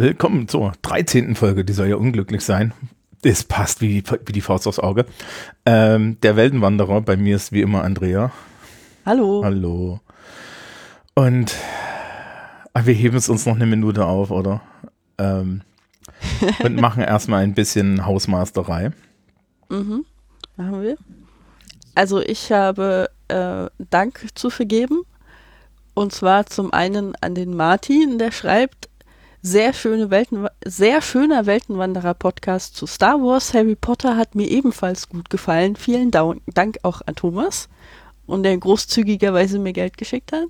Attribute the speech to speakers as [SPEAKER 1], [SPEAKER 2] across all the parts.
[SPEAKER 1] Willkommen zur 13. Folge, die soll ja unglücklich sein. Es passt wie, wie die Faust aufs Auge. Ähm, der Weltenwanderer, bei mir ist wie immer Andrea.
[SPEAKER 2] Hallo.
[SPEAKER 1] Hallo. Und ah, wir heben es uns noch eine Minute auf, oder? Ähm, und machen erstmal ein bisschen Hausmasterei.
[SPEAKER 2] Mhm. Machen wir. Also ich habe äh, Dank zu vergeben. Und zwar zum einen an den Martin, der schreibt, sehr, schöne Welten, sehr schöner Weltenwanderer-Podcast zu Star Wars. Harry Potter hat mir ebenfalls gut gefallen. Vielen Dank auch an Thomas und der großzügigerweise mir Geld geschickt hat.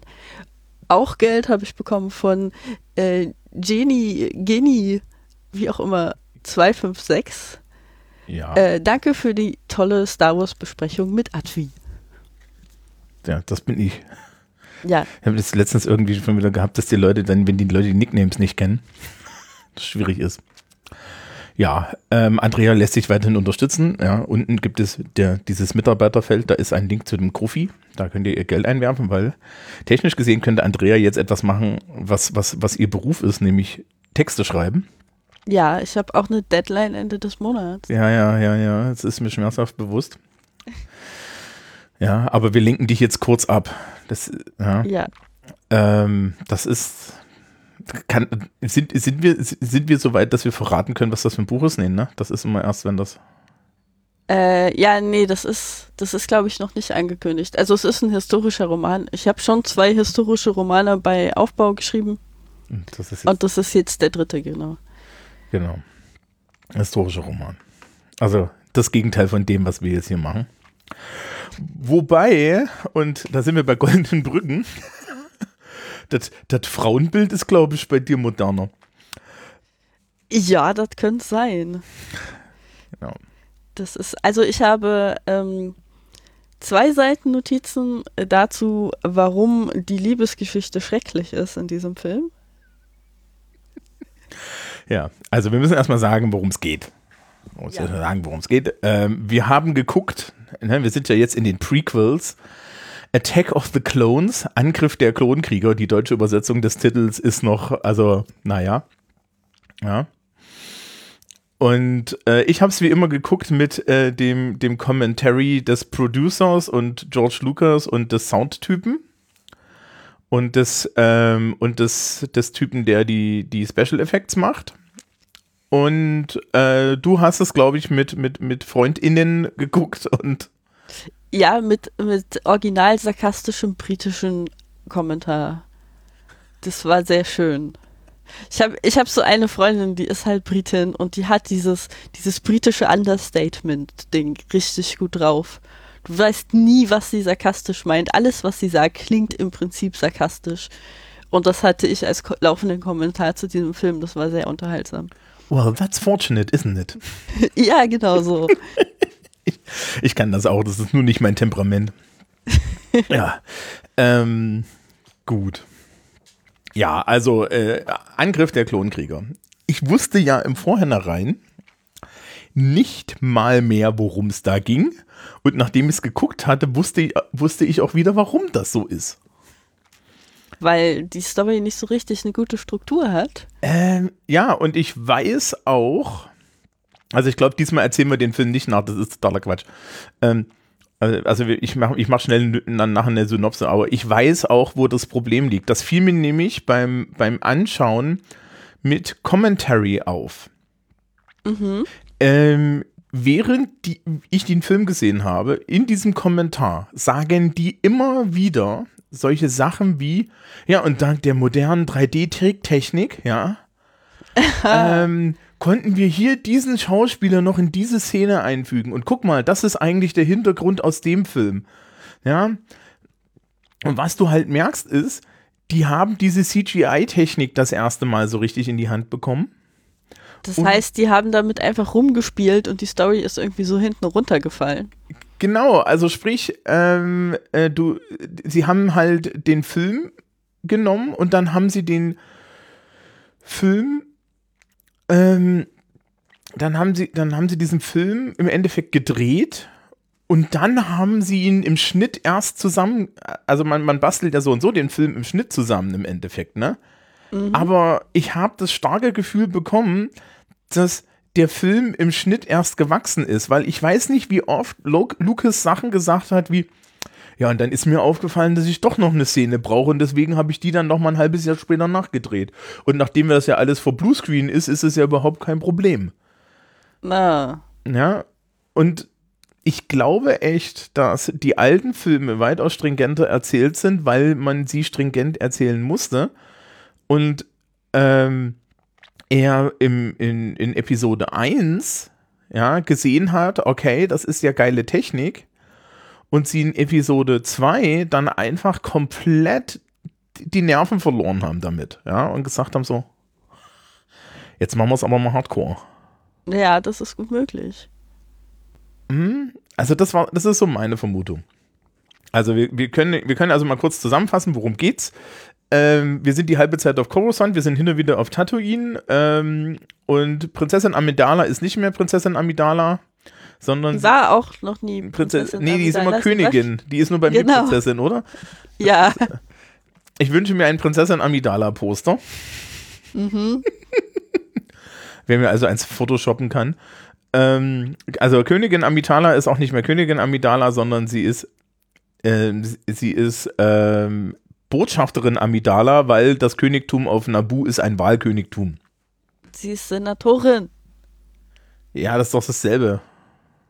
[SPEAKER 2] Auch Geld habe ich bekommen von äh, Jenny, Geni, wie auch immer, 256.
[SPEAKER 1] Ja.
[SPEAKER 2] Äh, danke für die tolle Star Wars-Besprechung mit Advi.
[SPEAKER 1] Ja, das bin ich.
[SPEAKER 2] Ja.
[SPEAKER 1] Ich habe das letztens irgendwie schon wieder gehabt, dass die Leute dann, wenn die Leute die Nicknames nicht kennen, das schwierig ist. Ja, ähm, Andrea lässt sich weiterhin unterstützen. Ja, unten gibt es der, dieses Mitarbeiterfeld, da ist ein Link zu dem Gruffi. Da könnt ihr ihr Geld einwerfen, weil technisch gesehen könnte Andrea jetzt etwas machen, was, was, was ihr Beruf ist, nämlich Texte schreiben.
[SPEAKER 2] Ja, ich habe auch eine Deadline Ende des Monats.
[SPEAKER 1] Ja, ja, ja, ja, das ist mir schmerzhaft bewusst. Ja, aber wir linken dich jetzt kurz ab. Das, ja.
[SPEAKER 2] Ja.
[SPEAKER 1] Ähm, das ist. Kann, sind, sind, wir, sind wir so weit, dass wir verraten können, was das für ein Buch ist? Nee, ne? Das ist immer erst, wenn das.
[SPEAKER 2] Äh, ja, nee, das ist, das ist, glaube ich, noch nicht angekündigt. Also es ist ein historischer Roman. Ich habe schon zwei historische Romane bei Aufbau geschrieben.
[SPEAKER 1] Das ist jetzt,
[SPEAKER 2] Und das ist jetzt der dritte, genau.
[SPEAKER 1] genau. Historischer Roman. Also das Gegenteil von dem, was wir jetzt hier machen. Wobei, und da sind wir bei goldenen Brücken, das, das Frauenbild ist, glaube ich, bei dir moderner.
[SPEAKER 2] Ja, das könnte sein.
[SPEAKER 1] Genau.
[SPEAKER 2] Das ist, also ich habe ähm, zwei Seiten Notizen dazu, warum die Liebesgeschichte schrecklich ist in diesem Film.
[SPEAKER 1] Ja, also wir müssen erstmal sagen, worum es geht. Wir müssen
[SPEAKER 2] Ja.
[SPEAKER 1] erstmal sagen, worum es geht. Ähm, wir haben geguckt, ne, wir sind ja jetzt in den Prequels. Attack of the Clones, Angriff der Klonkrieger. Die deutsche Übersetzung des Titels ist noch, also, naja. Ja. Und äh, ich habe es wie immer geguckt mit äh, dem, dem Commentary des Producers und George Lucas und des Soundtypen und des, ähm, und des, des Typen, der die, die Special Effects macht. Und äh, du hast es, glaube ich, mit, mit, mit FreundInnen geguckt und
[SPEAKER 2] Ja, mit, mit original sarkastischem britischen Kommentar. Das war sehr schön. Ich habe ich hab so eine Freundin, die ist halt Britin und die hat dieses, dieses britische Understatement-Ding richtig gut drauf. Du weißt nie, was sie sarkastisch meint. Alles, was sie sagt, klingt im Prinzip sarkastisch. Und das hatte ich als laufenden Kommentar zu diesem Film. Das war sehr unterhaltsam.
[SPEAKER 1] Well, that's fortunate, isn't it?
[SPEAKER 2] ja, genau so.
[SPEAKER 1] Ich kann das auch, das ist nur nicht mein Temperament. ja. Ähm, gut. Ja, also äh, Angriff der Klonkrieger. Ich wusste ja im Vorhinein nicht mal mehr, worum es da ging. Und nachdem ich es geguckt hatte, wusste ich, wusste ich auch wieder, warum das so ist.
[SPEAKER 2] Weil die Story nicht so richtig eine gute Struktur hat.
[SPEAKER 1] Ähm, ja, und ich weiß auch, also ich glaube, diesmal erzählen wir den Film nicht nach, das ist totaler Quatsch. Ähm, also also ich mache ich mach schnell nachher eine Synopse, aber ich weiß auch, wo das Problem liegt. Das fiel mir nämlich beim, beim Anschauen mit Commentary auf. Ähm, während die, ich den Film gesehen habe, in diesem Kommentar sagen die immer wieder solche Sachen wie, ja, und dank der modernen 3D-Tricktechnik, ja, ähm, konnten wir hier diesen Schauspieler noch in diese Szene einfügen. Und guck mal, das ist eigentlich der Hintergrund aus dem Film. Ja. Und was du halt merkst ist, die haben diese CGI-Technik das erste Mal so richtig in die Hand bekommen.
[SPEAKER 2] Das
[SPEAKER 1] Und-
[SPEAKER 2] heißt, die haben damit einfach rumgespielt und die Story ist irgendwie so hinten runtergefallen.
[SPEAKER 1] Genau, also sprich, ähm, äh, du, sie haben halt den Film genommen und dann haben sie den Film, ähm, dann haben sie, dann haben sie diesen Film im Endeffekt gedreht und dann haben sie ihn im Schnitt erst zusammen, also man, man bastelt ja so und so den Film im Schnitt zusammen im Endeffekt, ne? Mhm. Aber ich habe das starke Gefühl bekommen, dass der Film im Schnitt erst gewachsen ist, weil ich weiß nicht, wie oft Lucas Sachen gesagt hat, wie, ja, und dann ist mir aufgefallen, dass ich doch noch eine Szene brauche und deswegen habe ich die dann noch mal ein halbes Jahr später nachgedreht. Und nachdem das ja alles vor Bluescreen ist, ist es ja überhaupt kein Problem.
[SPEAKER 2] Na.
[SPEAKER 1] Ja, und ich glaube echt, dass die alten Filme weitaus stringenter erzählt sind, weil man sie stringent erzählen musste. Und ähm, er im, in, in Episode 1 ja, gesehen hat, okay, das ist ja geile Technik. Und sie in Episode 2 dann einfach komplett die Nerven verloren haben damit. Ja, und gesagt haben so, jetzt machen wir es aber mal hardcore.
[SPEAKER 2] Ja, das ist gut möglich.
[SPEAKER 1] Hm, also das war, das ist so meine Vermutung. Also wir, wir, können, wir können also mal kurz zusammenfassen, worum geht's. Ähm, wir sind die halbe Zeit auf Coruscant, wir sind hin und wieder auf Tatooine ähm, und Prinzessin Amidala ist nicht mehr Prinzessin Amidala, sondern
[SPEAKER 2] die war auch noch nie
[SPEAKER 1] Prinzessin. nee, die ist immer Königin. Die ist nur bei genau. mir Prinzessin, oder?
[SPEAKER 2] Ja.
[SPEAKER 1] Ich wünsche mir ein Prinzessin Amidala Poster. Mhm. Wer mir also eins photoshoppen kann. Ähm, also Königin Amidala ist auch nicht mehr Königin Amidala, sondern sie ist äh, sie ist ähm, Botschafterin Amidala, weil das Königtum auf Nabu ist ein Wahlkönigtum.
[SPEAKER 2] Sie ist Senatorin.
[SPEAKER 1] Ja, das ist doch dasselbe.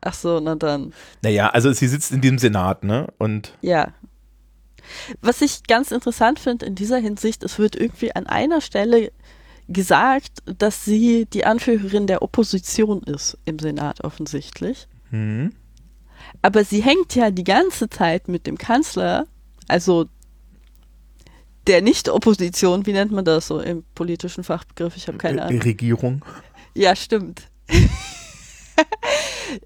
[SPEAKER 2] Ach so, na dann.
[SPEAKER 1] Naja, also sie sitzt in dem Senat, ne? Und.
[SPEAKER 2] Ja. Was ich ganz interessant finde in dieser Hinsicht, es wird irgendwie an einer Stelle gesagt, dass sie die Anführerin der Opposition ist im Senat offensichtlich. Mhm. Aber sie hängt ja die ganze Zeit mit dem Kanzler, also der Nicht-Opposition, wie nennt man das so im politischen Fachbegriff? Ich habe keine Ahnung.
[SPEAKER 1] Regierung.
[SPEAKER 2] Ja, stimmt.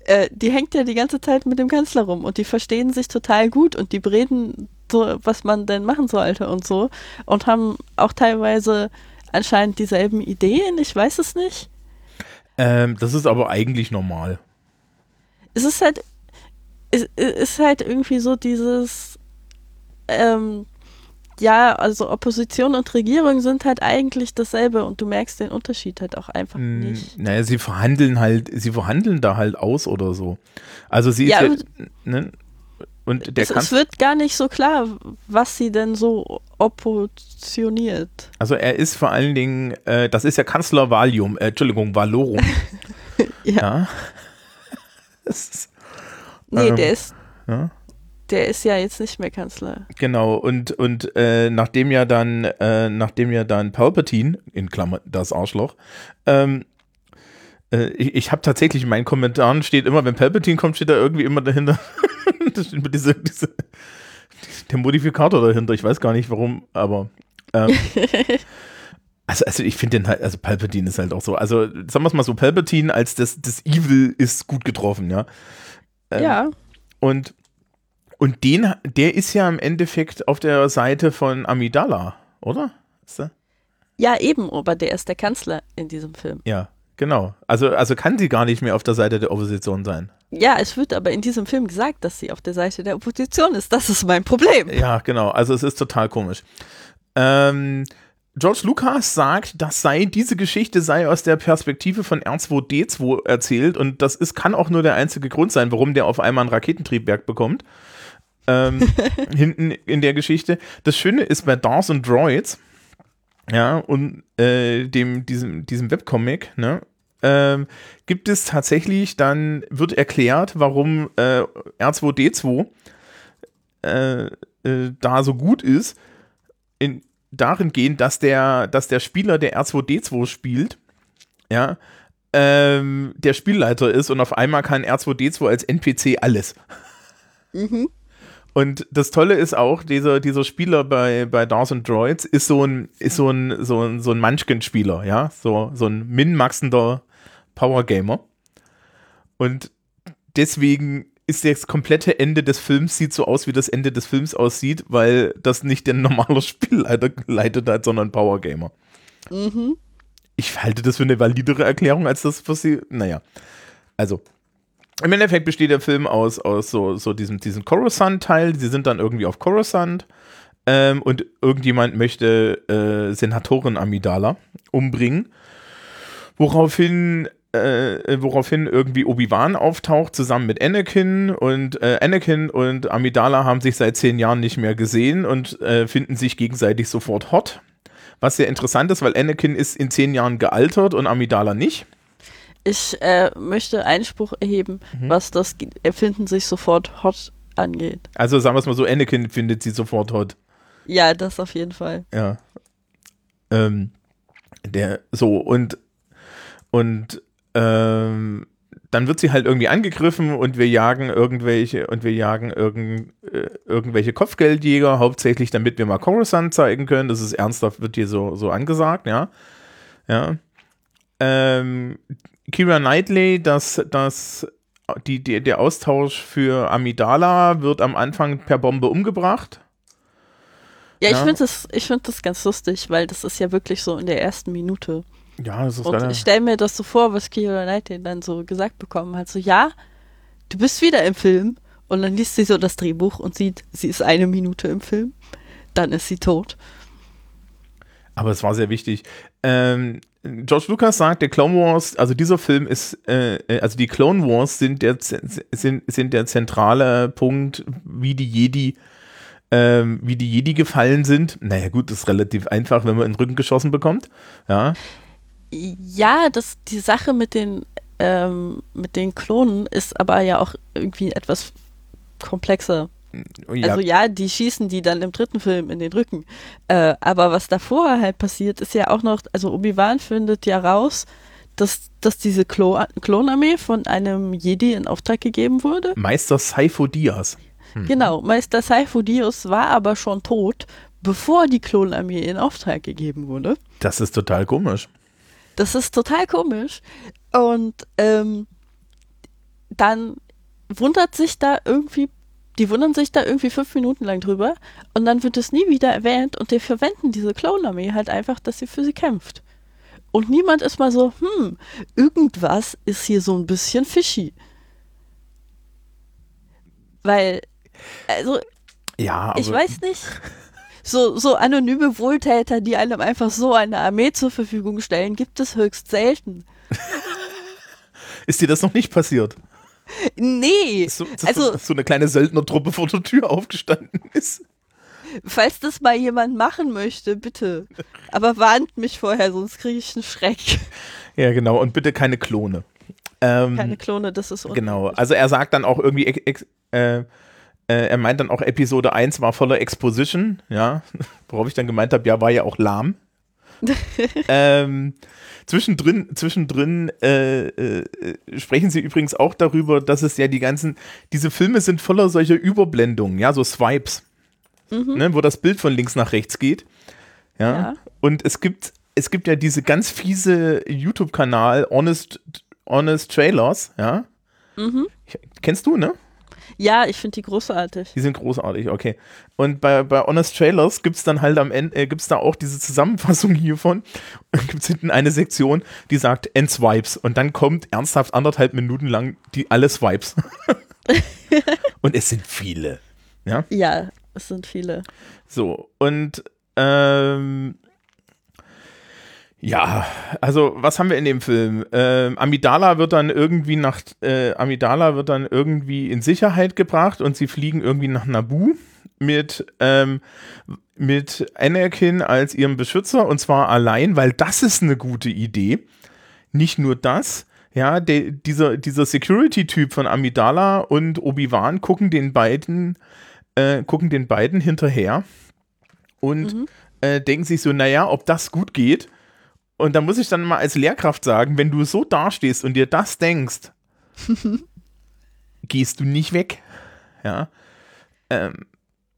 [SPEAKER 2] äh, die hängt ja die ganze Zeit mit dem Kanzler rum und die verstehen sich total gut und die reden so, was man denn machen sollte und so und haben auch teilweise anscheinend dieselben Ideen, ich weiß es nicht.
[SPEAKER 1] Ähm, das ist aber eigentlich normal.
[SPEAKER 2] Es ist halt, es ist halt irgendwie so dieses, ähm, ja, also Opposition und Regierung sind halt eigentlich dasselbe und du merkst den Unterschied halt auch einfach hm, nicht.
[SPEAKER 1] Naja, sie verhandeln halt, sie verhandeln da halt aus oder so. Also sie
[SPEAKER 2] ja,
[SPEAKER 1] ist ja, ne? und der
[SPEAKER 2] es, es wird gar nicht so klar, was sie denn so oppositioniert.
[SPEAKER 1] Also er ist vor allen Dingen, äh, das ist ja Kanzler Valium, äh, Entschuldigung, Valorum. ja. ja.
[SPEAKER 2] ist, nee, ähm, der ist ja? Der ist ja jetzt nicht mehr Kanzler.
[SPEAKER 1] Genau, und, und äh, nachdem ja dann, äh, nachdem ja dann Palpatine, in Klammern das Arschloch, ähm, äh, ich, ich habe tatsächlich in meinen Kommentaren steht immer, wenn Palpatine kommt, steht da irgendwie immer dahinter, das steht diese, diese, der Modifikator dahinter, ich weiß gar nicht warum, aber ähm, Also, also ich finde den halt, also Palpatine ist halt auch so, also sagen wir es mal so, Palpatine als das, das Evil ist gut getroffen, ja.
[SPEAKER 2] Ähm, ja.
[SPEAKER 1] Und und den, der ist ja im Endeffekt auf der Seite von Amidala, oder?
[SPEAKER 2] Ja, eben, aber der ist der Kanzler in diesem Film.
[SPEAKER 1] Ja, genau. Also, also kann sie gar nicht mehr auf der Seite der Opposition sein.
[SPEAKER 2] Ja, es wird aber in diesem Film gesagt, dass sie auf der Seite der Opposition ist. Das ist mein Problem.
[SPEAKER 1] Ja, genau. Also es ist total komisch. Ähm, George Lucas sagt, das sei, diese Geschichte sei aus der Perspektive von R2D2 erzählt und das ist, kann auch nur der einzige Grund sein, warum der auf einmal ein Raketentriebwerk bekommt ähm, hinten in der Geschichte. Das Schöne ist bei Dars and Droids, ja, und äh, dem, diesem, diesem Webcomic, ne, ähm, gibt es tatsächlich dann, wird erklärt, warum äh, R2D2 äh, äh, da so gut ist, in, darin gehen, dass der, dass der Spieler, der R2D2 spielt, ja, ähm, der Spielleiter ist und auf einmal kann R2D2 als NPC alles. Mhm. Und das Tolle ist auch, dieser, dieser Spieler bei, bei Dawson Droids ist so ein, ist so ein, so ein, so ein Munchkin-Spieler, ja, so, so ein min-maxender Power-Gamer. Und deswegen ist das komplette Ende des Films sieht so aus, wie das Ende des Films aussieht, weil das nicht der normale Spielleiter geleitet hat, sondern Power Gamer. Mhm. Ich halte das für eine validere Erklärung als das, was sie. Naja. Also, im Endeffekt besteht der Film aus, aus so, so diesem, diesem Coruscant-Teil. Sie sind dann irgendwie auf Coruscant. ähm, und irgendjemand möchte äh, Senatorin Amidala umbringen. Woraufhin äh, woraufhin irgendwie Obi-Wan auftaucht, zusammen mit Anakin und äh, Anakin und Amidala haben sich seit zehn Jahren nicht mehr gesehen und äh, finden sich gegenseitig sofort hot. Was sehr interessant ist, weil Anakin ist in zehn Jahren gealtert und Amidala nicht.
[SPEAKER 2] Ich äh, möchte Einspruch erheben, mhm. was das Erfinden sich sofort hot angeht.
[SPEAKER 1] Also sagen wir es mal so, Anakin findet sie sofort hot.
[SPEAKER 2] Ja, das auf jeden Fall.
[SPEAKER 1] Ja. Ähm, der, so, und, und ähm, dann wird sie halt irgendwie angegriffen und wir jagen irgendwelche und wir jagen irgend, äh, irgendwelche Kopfgeldjäger, hauptsächlich damit wir mal Coruscant zeigen können. Das ist ernsthaft, wird hier so, so angesagt, ja. Ja. Ähm, Kira Knightley, dass das, die, die, der Austausch für Amidala wird am Anfang per Bombe umgebracht.
[SPEAKER 2] Ja, ich finde das, find das ganz lustig, weil das ist ja wirklich so in der ersten Minute.
[SPEAKER 1] Ja, das ist
[SPEAKER 2] Und ich stelle mir das so vor, was Kira Knightley dann so gesagt bekommen hat. So, ja, du bist wieder im Film. Und dann liest sie so das Drehbuch und sieht, sie ist eine Minute im Film. Dann ist sie tot.
[SPEAKER 1] Aber es war sehr wichtig. Ähm, George Lucas sagt, der Clone Wars, also dieser Film ist, äh, äh also die Clone Wars sind der, sind, sind der zentrale Punkt, wie die Jedi ähm, wie die Jedi gefallen sind. Naja, gut, das ist relativ einfach, wenn man in den Rücken geschossen bekommt. Ja.
[SPEAKER 2] Ja, das, die Sache mit den, ähm, mit den Klonen ist aber ja auch irgendwie etwas komplexer. Ja. Also ja, die schießen die dann im dritten Film in den Rücken. Äh, aber was davor halt passiert, ist ja auch noch, also Obi-Wan findet ja raus, dass, dass diese Klo Klonarmee von einem Jedi in Auftrag gegeben wurde.
[SPEAKER 1] Meister Saifo Diaz.
[SPEAKER 2] Hm. Genau, Meister Saifo Diaz war aber schon tot, bevor die Klonarmee in Auftrag gegeben wurde.
[SPEAKER 1] Das ist total komisch.
[SPEAKER 2] Das ist total komisch. Und ähm, dann wundert sich da irgendwie, die wundern sich da irgendwie fünf Minuten lang drüber und dann wird es nie wieder erwähnt und die verwenden diese Clone-Armee halt einfach, dass sie für sie kämpft. Und niemand ist mal so, hm, irgendwas ist hier so ein bisschen fishy. Weil, also,
[SPEAKER 1] ja,
[SPEAKER 2] ich weiß nicht so, so anonyme Wohltäter, die einem einfach so eine Armee zur Verfügung stellen, gibt es höchst selten.
[SPEAKER 1] Ist dir das noch nicht passiert?
[SPEAKER 2] Nee.
[SPEAKER 1] So, so, also, so eine kleine Söldnertruppe vor der Tür aufgestanden ist.
[SPEAKER 2] Falls das mal jemand machen möchte, bitte. Aber warnt mich vorher, sonst kriege ich einen Schreck.
[SPEAKER 1] Ja, genau. Und bitte keine Klone.
[SPEAKER 2] Ähm, keine Klone, das ist
[SPEAKER 1] Genau. Also er sagt dann auch irgendwie, äh, äh, er meint dann auch, Episode 1 war voller Exposition, ja. Worauf ich dann gemeint habe, ja, war ja auch lahm. ähm, zwischendrin zwischendrin äh, äh, sprechen sie übrigens auch darüber, dass es ja die ganzen, diese Filme sind voller solcher Überblendungen, ja, so Swipes, mhm. ne, wo das Bild von links nach rechts geht. Ja. ja. Und es gibt, es gibt ja diese ganz fiese YouTube-Kanal Honest, Honest Trailers, ja. Mhm. Kennst du, ne?
[SPEAKER 2] Ja, ich finde die großartig.
[SPEAKER 1] Die sind großartig, okay. Und bei, bei Honest Trailers gibt es dann halt am Ende, äh, gibt es da auch diese Zusammenfassung hiervon. Gibt es hinten eine Sektion, die sagt Endswipes. Und dann kommt ernsthaft anderthalb Minuten lang die alle Swipes. und es sind viele. Ja?
[SPEAKER 2] Ja, es sind viele.
[SPEAKER 1] So, und ähm, ja, also was haben wir in dem Film? Ähm, Amidala wird dann irgendwie nach äh, Amidala wird dann irgendwie in Sicherheit gebracht und sie fliegen irgendwie nach Nabu mit ähm, mit Anakin als ihrem Beschützer und zwar allein, weil das ist eine gute Idee. Nicht nur das, ja, der, dieser, dieser Security-Typ von Amidala und Obi-Wan gucken den beiden, äh, gucken den beiden hinterher und mhm. äh, denken sich so, naja, ob das gut geht. Und da muss ich dann mal als Lehrkraft sagen, wenn du so dastehst und dir das denkst, gehst du nicht weg. Ja. Ähm,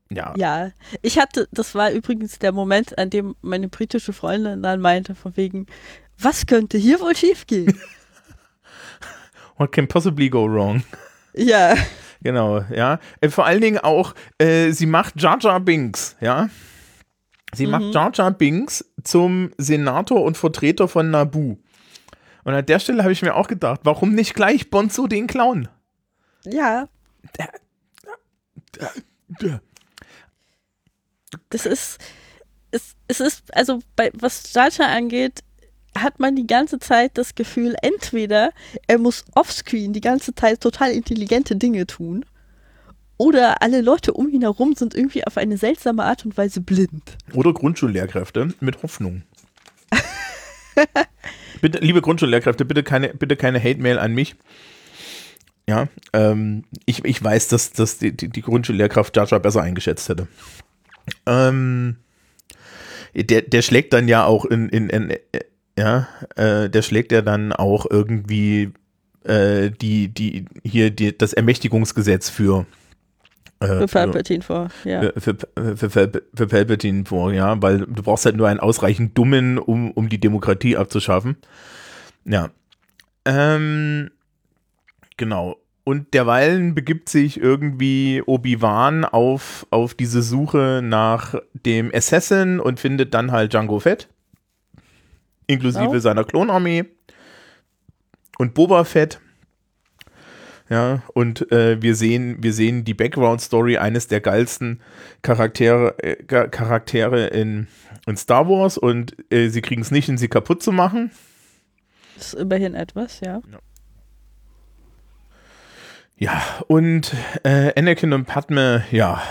[SPEAKER 1] ja.
[SPEAKER 2] Ja, ich hatte, das war übrigens der Moment, an dem meine britische Freundin dann meinte, von wegen, was könnte hier wohl schiefgehen?
[SPEAKER 1] What can possibly go wrong?
[SPEAKER 2] Ja.
[SPEAKER 1] Genau, ja. Äh, vor allen Dingen auch, äh, sie macht Jar Jar Binks, ja. Sie mhm. macht Jar Jar Binks zum Senator und Vertreter von Nabu. Und an der Stelle habe ich mir auch gedacht, warum nicht gleich Bonzo den Clown?
[SPEAKER 2] Ja. Das ist, es, es ist, also bei, was Jar angeht, hat man die ganze Zeit das Gefühl, entweder er muss offscreen die ganze Zeit total intelligente Dinge tun, oder alle Leute um ihn herum sind irgendwie auf eine seltsame Art und Weise blind.
[SPEAKER 1] Oder Grundschullehrkräfte mit Hoffnung. bitte, liebe Grundschullehrkräfte, bitte keine, bitte keine Hate-Mail an mich. Ja, ähm, ich, ich weiß, dass, dass die, die, die Grundschullehrkraft Jaja besser eingeschätzt hätte. Ähm, der, der schlägt dann ja auch in, in, in äh, ja, äh, der schlägt ja dann auch irgendwie äh, die, die, hier die, das Ermächtigungsgesetz für
[SPEAKER 2] für Palpatine vor, ja.
[SPEAKER 1] Für, für, für, für, Palpatine vor, ja, weil du brauchst halt nur einen ausreichend Dummen, um, um die Demokratie abzuschaffen. Ja. Ähm, genau. Und derweilen begibt sich irgendwie Obi-Wan auf, auf diese Suche nach dem Assassin und findet dann halt Django Fett. Inklusive genau. seiner Klonarmee. Und Boba Fett. Ja, und äh, wir sehen, wir sehen die Background-Story eines der geilsten Charaktere, äh, Charaktere in, in Star Wars und äh, sie kriegen es nicht hin, sie kaputt zu machen.
[SPEAKER 2] Das ist immerhin etwas, ja.
[SPEAKER 1] Ja, ja und äh, Anakin und Padme, ja,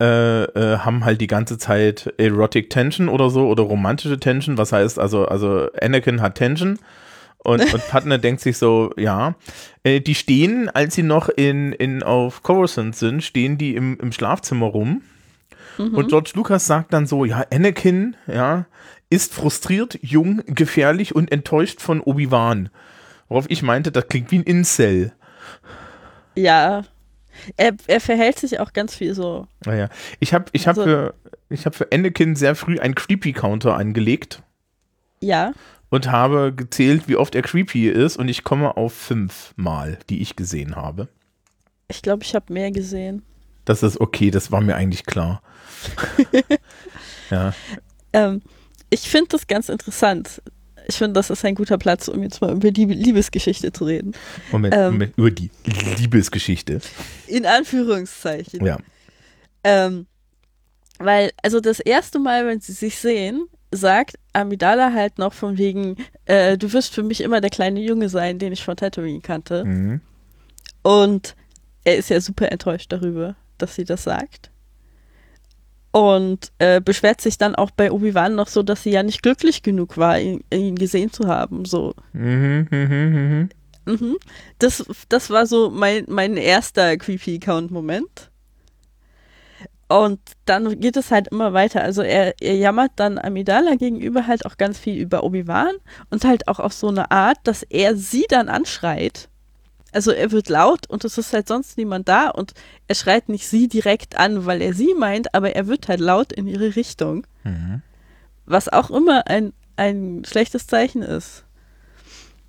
[SPEAKER 1] äh, äh, haben halt die ganze Zeit Erotic Tension oder so oder romantische Tension, was heißt also, also Anakin hat Tension und, und Partner denkt sich so, ja, äh, die stehen, als sie noch in, in auf Coruscant sind, stehen die im, im Schlafzimmer rum. Mhm. Und George Lucas sagt dann so, ja, Anakin, ja, ist frustriert, jung, gefährlich und enttäuscht von Obi-Wan. Worauf ich meinte, das klingt wie ein Incel.
[SPEAKER 2] Ja. Er, er verhält sich auch ganz viel so.
[SPEAKER 1] Naja. Ich habe ich hab also, für, hab für Anakin sehr früh einen Creepy-Counter angelegt.
[SPEAKER 2] Ja
[SPEAKER 1] und habe gezählt, wie oft er creepy ist und ich komme auf fünf Mal, die ich gesehen habe.
[SPEAKER 2] Ich glaube, ich habe mehr gesehen.
[SPEAKER 1] Das ist okay, das war mir eigentlich klar.
[SPEAKER 2] ja. Ähm, ich finde das ganz interessant. Ich finde, das ist ein guter Platz, um jetzt mal über die Liebesgeschichte zu reden.
[SPEAKER 1] Moment, ähm, Moment über die Liebesgeschichte.
[SPEAKER 2] In Anführungszeichen.
[SPEAKER 1] Ja.
[SPEAKER 2] Ähm, weil, also das erste Mal, wenn sie sich sehen, sagt Amidala halt noch von wegen, äh, du wirst für mich immer der kleine Junge sein, den ich von Tatooine kannte. Mhm. Und er ist ja super enttäuscht darüber, dass sie das sagt. Und äh, beschwert sich dann auch bei Obi-Wan noch so, dass sie ja nicht glücklich genug war, ihn, ihn gesehen zu haben. So. Mhm, mh, mh. Mhm. Das, das war so mein, mein erster Creepy-Count-Moment. Und dann geht es halt immer weiter. Also er, er jammert dann Amidala gegenüber halt auch ganz viel über Obi-Wan und halt auch auf so eine Art, dass er sie dann anschreit. Also er wird laut und es ist halt sonst niemand da und er schreit nicht sie direkt an, weil er sie meint, aber er wird halt laut in ihre Richtung. Mhm. Was auch immer ein, ein schlechtes Zeichen ist.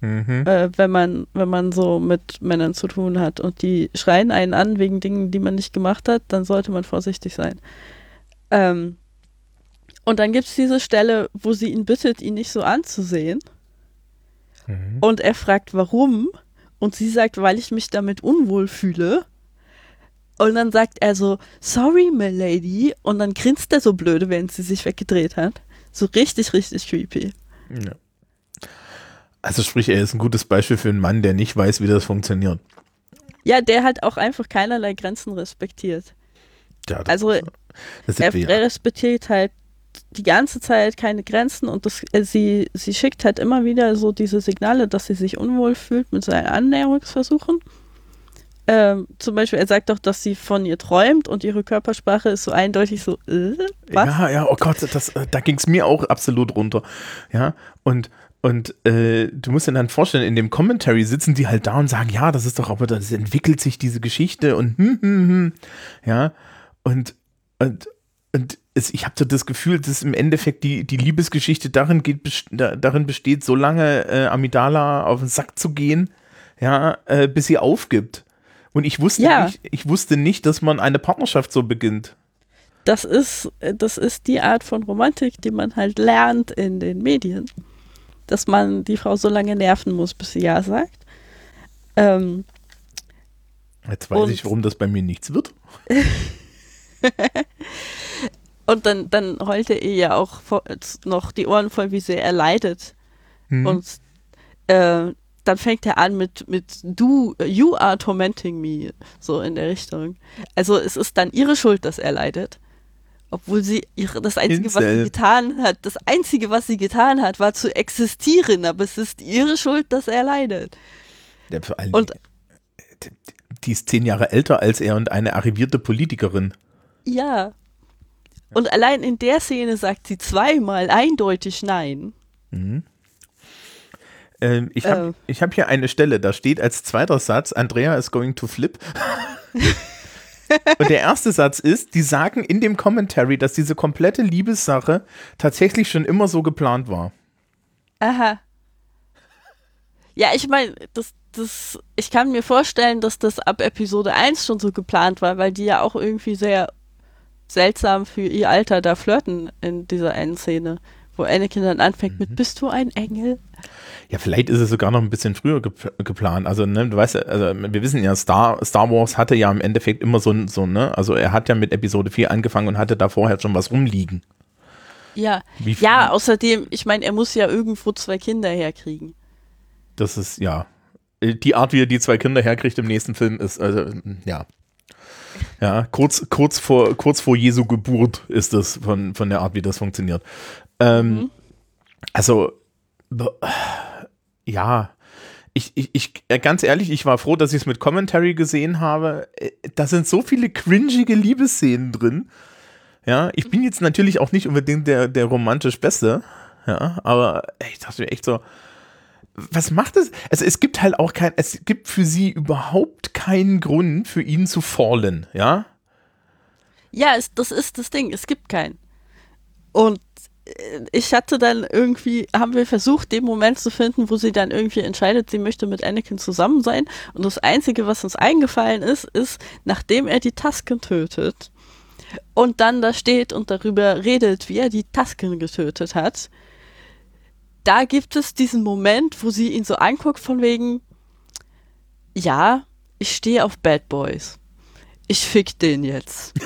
[SPEAKER 2] Mhm. Äh, wenn man, wenn man so mit Männern zu tun hat und die schreien einen an wegen Dingen, die man nicht gemacht hat, dann sollte man vorsichtig sein. Ähm, und dann gibt es diese Stelle, wo sie ihn bittet, ihn nicht so anzusehen. Mhm. Und er fragt, warum? Und sie sagt, weil ich mich damit unwohl fühle. Und dann sagt er so, sorry, my lady. Und dann grinst er so blöde, wenn sie sich weggedreht hat. So richtig, richtig creepy. Ja.
[SPEAKER 1] Also sprich, er ist ein gutes Beispiel für einen Mann, der nicht weiß, wie das funktioniert.
[SPEAKER 2] Ja, der halt auch einfach keinerlei Grenzen respektiert. Ja, also das er, er, respektiert halt die ganze Zeit keine Grenzen und das, äh, sie, sie schickt halt immer wieder so diese Signale, dass sie sich unwohl fühlt mit seinen Annäherungsversuchen. Ähm, zum Beispiel, er sagt doch, dass sie von ihr träumt und ihre Körpersprache ist so eindeutig so, äh,
[SPEAKER 1] was? Ja, ja, oh Gott, das, äh, da ging es mir auch absolut runter. Ja, und und äh, du musst dir dann vorstellen, in dem Commentary sitzen die halt da und sagen, ja, das ist doch aber, das entwickelt sich diese Geschichte und hm, hm, hm, ja. Und, und, und es, ich habe so das Gefühl, dass im Endeffekt die, die Liebesgeschichte darin, geht, darin besteht, so lange äh, Amidala auf den Sack zu gehen, ja, äh, bis sie aufgibt. Und ich wusste, ja. nicht, ich wusste nicht, dass man eine Partnerschaft so beginnt.
[SPEAKER 2] Das ist, das ist die Art von Romantik, die man halt lernt in den Medien dass man die Frau so lange nerven muss, bis sie Ja sagt. Ähm,
[SPEAKER 1] Jetzt weiß ich, warum das bei mir nichts wird.
[SPEAKER 2] Und dann, dann heulte er ja auch noch die Ohren voll, wie sehr er leidet. Mhm. Und äh, dann fängt er an mit, mit du, you are tormenting me, so in der Richtung. Also es ist dann ihre Schuld, dass er leidet. Obwohl sie ihre, das Einzige, Insel. was sie getan hat, das Einzige, was sie getan hat, war zu existieren, aber es ist ihre Schuld, dass er leidet.
[SPEAKER 1] Ja, vor allem, und die ist zehn Jahre älter als er und eine arrivierte Politikerin.
[SPEAKER 2] Ja. Und allein in der Szene sagt sie zweimal eindeutig Nein. Mhm.
[SPEAKER 1] Ähm, ich habe äh. hab hier eine Stelle, da steht als zweiter Satz, Andrea is going to flip. Und der erste Satz ist, die sagen in dem Commentary, dass diese komplette Liebessache tatsächlich schon immer so geplant war.
[SPEAKER 2] Aha. Ja, ich meine, das, das, ich kann mir vorstellen, dass das ab Episode 1 schon so geplant war, weil die ja auch irgendwie sehr seltsam für ihr Alter da flirten in dieser einen Szene, wo Anakin dann anfängt mhm. mit Bist du ein Engel?
[SPEAKER 1] Ja, vielleicht ist es sogar noch ein bisschen früher ge geplant. Also, ne, du weißt, also wir wissen ja, Star, Star Wars hatte ja im Endeffekt immer so, so, ne, also er hat ja mit Episode 4 angefangen und hatte da vorher schon was rumliegen.
[SPEAKER 2] Ja, ja, außerdem, ich meine, er muss ja irgendwo zwei Kinder herkriegen.
[SPEAKER 1] Das ist, ja, die Art, wie er die zwei Kinder herkriegt im nächsten Film, ist, also, ja. Ja, kurz, kurz, vor, kurz vor Jesu Geburt ist das von, von der Art, wie das funktioniert. Ähm, mhm. Also, ja, ich, ich, ich, äh, ganz ehrlich, ich war froh, dass ich es mit Commentary gesehen habe. Äh, da sind so viele cringige Liebesszenen drin. Ja, ich bin jetzt natürlich auch nicht unbedingt der, der romantisch Beste. Ja, aber ich dachte mir echt so, was macht es? Also es gibt halt auch kein, es gibt für sie überhaupt keinen Grund für ihn zu fallen, ja?
[SPEAKER 2] Ja, es, das ist das Ding, es gibt keinen. Und ich hatte dann irgendwie, haben wir versucht, den Moment zu finden, wo sie dann irgendwie entscheidet, sie möchte mit Anakin zusammen sein. Und das Einzige, was uns eingefallen ist, ist, nachdem er die Tasken tötet und dann da steht und darüber redet, wie er die Tasken getötet hat, da gibt es diesen Moment, wo sie ihn so anguckt von wegen, ja, ich stehe auf Bad Boys. Ich fick den jetzt.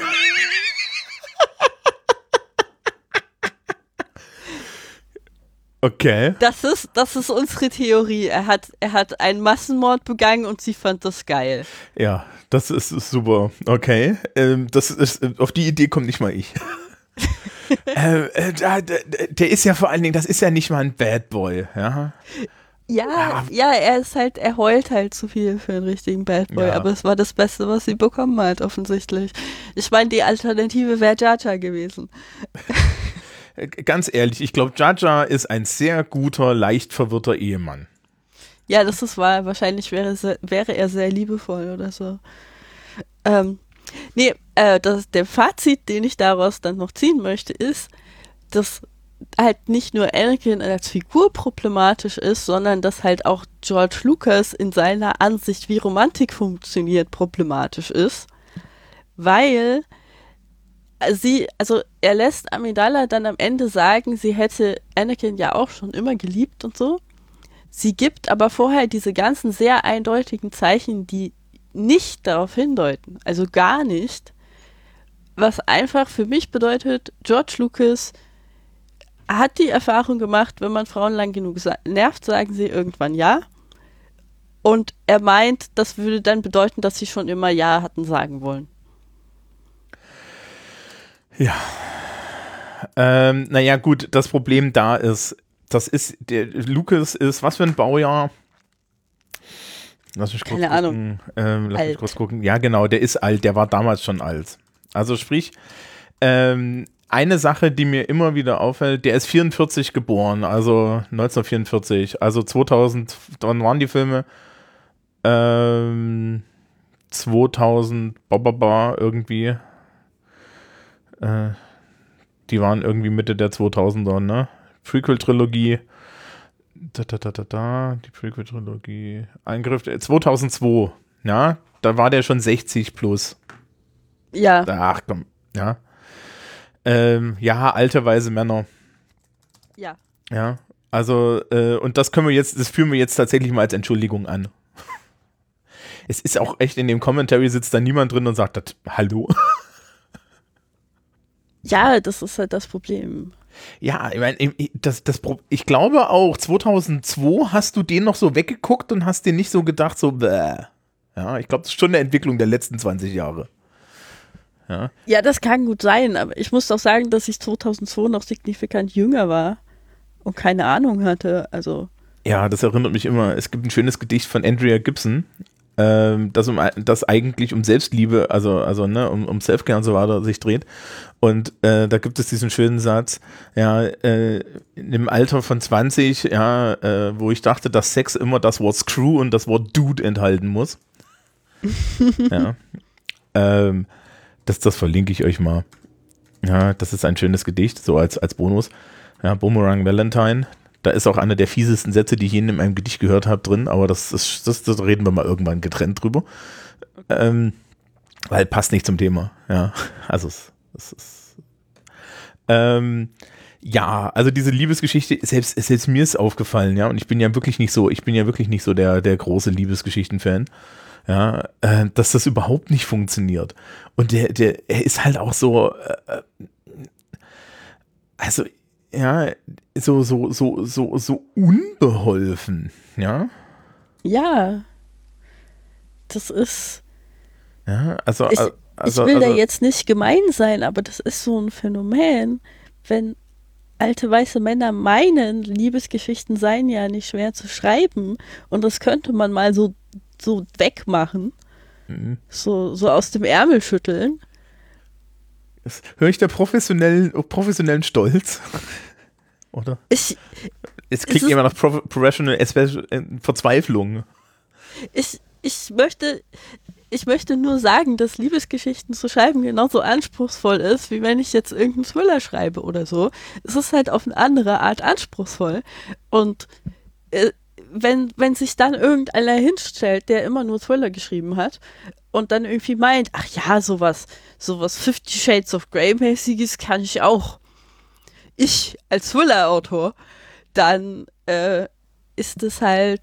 [SPEAKER 1] Okay.
[SPEAKER 2] Das ist, das ist unsere Theorie. Er hat, er hat einen Massenmord begangen und sie fand das geil.
[SPEAKER 1] Ja, das ist, ist super. Okay. Ähm, das ist, auf die Idee kommt nicht mal ich. äh, äh, der ist ja vor allen Dingen, das ist ja nicht mal ein Bad Boy, ja.
[SPEAKER 2] Ja, ja, er ist halt, er heult halt zu viel für einen richtigen Bad Boy, ja. aber es war das Beste, was sie bekommen hat, offensichtlich. Ich meine, die Alternative wäre Jaja gewesen.
[SPEAKER 1] Äh, ganz ehrlich, ich glaube, Jaja ist ein sehr guter, leicht verwirrter Ehemann.
[SPEAKER 2] Ja, das ist wahr. Wahrscheinlich wäre, wäre er sehr liebevoll oder so. Ähm, nee, äh, das, der Fazit, den ich daraus dann noch ziehen möchte, ist, dass halt nicht nur Anakin als Figur problematisch ist, sondern dass halt auch George Lucas in seiner Ansicht, wie Romantik funktioniert, problematisch ist. Weil sie, also er lässt Amidala dann am Ende sagen, sie hätte Anakin ja auch schon immer geliebt und so. Sie gibt aber vorher diese ganzen sehr eindeutigen Zeichen, die nicht darauf hindeuten, also gar nicht, was einfach für mich bedeutet, George Lucas hat die Erfahrung gemacht, wenn man Frauen lang genug nervt, sagen sie irgendwann ja. Und er meint, das würde dann bedeuten, dass sie schon immer Ja hatten sagen wollen.
[SPEAKER 1] Ja. Ähm, naja, gut, das Problem da ist, das ist, der Lucas ist, was für ein Baujahr? Lass mich kurz
[SPEAKER 2] Keine
[SPEAKER 1] gucken.
[SPEAKER 2] Ahnung.
[SPEAKER 1] Ähm, lass alt. mich kurz gucken. Ja, genau, der ist alt, der war damals schon alt. Also sprich, ähm, eine Sache, die mir immer wieder auffällt, der ist 44 geboren, also 1944, also 2000, wann waren die Filme? Ähm, 2000, bababa, irgendwie. Äh, die waren irgendwie Mitte der 2000er, ne? Prequel-Trilogie. Da, da, da, da, da, die Prequel-Trilogie. Eingriff 2002, äh, ja? Da war der schon 60 plus.
[SPEAKER 2] Ja.
[SPEAKER 1] Ach komm, ja. Ähm, ja, alte weise Männer.
[SPEAKER 2] Ja.
[SPEAKER 1] Ja. Also, äh, und das können wir jetzt, das führen wir jetzt tatsächlich mal als Entschuldigung an. es ist auch echt in dem Commentary sitzt da niemand drin und sagt, das, hallo.
[SPEAKER 2] Ja, das ist halt das Problem.
[SPEAKER 1] Ja, ich meine, das, das, ich glaube auch, 2002 hast du den noch so weggeguckt und hast dir nicht so gedacht, so, bäh. Ja, ich glaube, das ist schon eine Entwicklung der letzten 20 Jahre.
[SPEAKER 2] Ja. ja, das kann gut sein, aber ich muss doch sagen, dass ich 2002 noch signifikant jünger war und keine Ahnung hatte. Also.
[SPEAKER 1] Ja, das erinnert mich immer. Es gibt ein schönes Gedicht von Andrea Gibson, ähm, das, um, das eigentlich um Selbstliebe, also, also ne, um, um Selfcare und so weiter sich dreht. Und äh, da gibt es diesen schönen Satz, ja, äh, im Alter von 20, ja, äh, wo ich dachte, dass Sex immer das Wort Screw und das Wort Dude enthalten muss. ja. Ähm, das, das verlinke ich euch mal. Ja, das ist ein schönes Gedicht, so als, als Bonus. Ja, Boomerang Valentine. Da ist auch einer der fiesesten Sätze, die ich in einem Gedicht gehört habe, drin, aber das, ist, das, das reden wir mal irgendwann getrennt drüber. Ähm, weil passt nicht zum Thema. Ja, also es, es ist. Ähm, ja, also diese Liebesgeschichte, selbst, selbst mir ist aufgefallen, ja, und ich bin ja wirklich nicht so, ich bin ja wirklich nicht so der, der große Liebesgeschichten-Fan ja, äh, dass das überhaupt nicht funktioniert. Und der, der, er ist halt auch so, äh, also, ja, so, so, so, so, so unbeholfen, ja.
[SPEAKER 2] Ja. Das ist.
[SPEAKER 1] Ja, also.
[SPEAKER 2] Ich,
[SPEAKER 1] also,
[SPEAKER 2] ich will
[SPEAKER 1] also,
[SPEAKER 2] da jetzt nicht gemein sein, aber das ist so ein Phänomen, wenn alte weiße Männer meinen, Liebesgeschichten seien ja nicht schwer zu schreiben und das könnte man mal so so wegmachen. Mhm. So, so aus dem Ärmel schütteln.
[SPEAKER 1] Das höre ich der professionellen, professionellen Stolz. Oder?
[SPEAKER 2] Ich,
[SPEAKER 1] es klingt immer nach Professional äh, Verzweiflung.
[SPEAKER 2] Ich, ich möchte, ich möchte nur sagen, dass Liebesgeschichten zu schreiben genauso anspruchsvoll ist, wie wenn ich jetzt irgendeinen Thriller schreibe oder so. Es ist halt auf eine andere Art anspruchsvoll. Und äh, wenn, wenn sich dann irgendeiner hinstellt, der immer nur Thriller geschrieben hat und dann irgendwie meint, ach ja, sowas, sowas Fifty Shades of Grey mäßiges kann ich auch. Ich als Thriller-Autor, dann äh, ist es halt,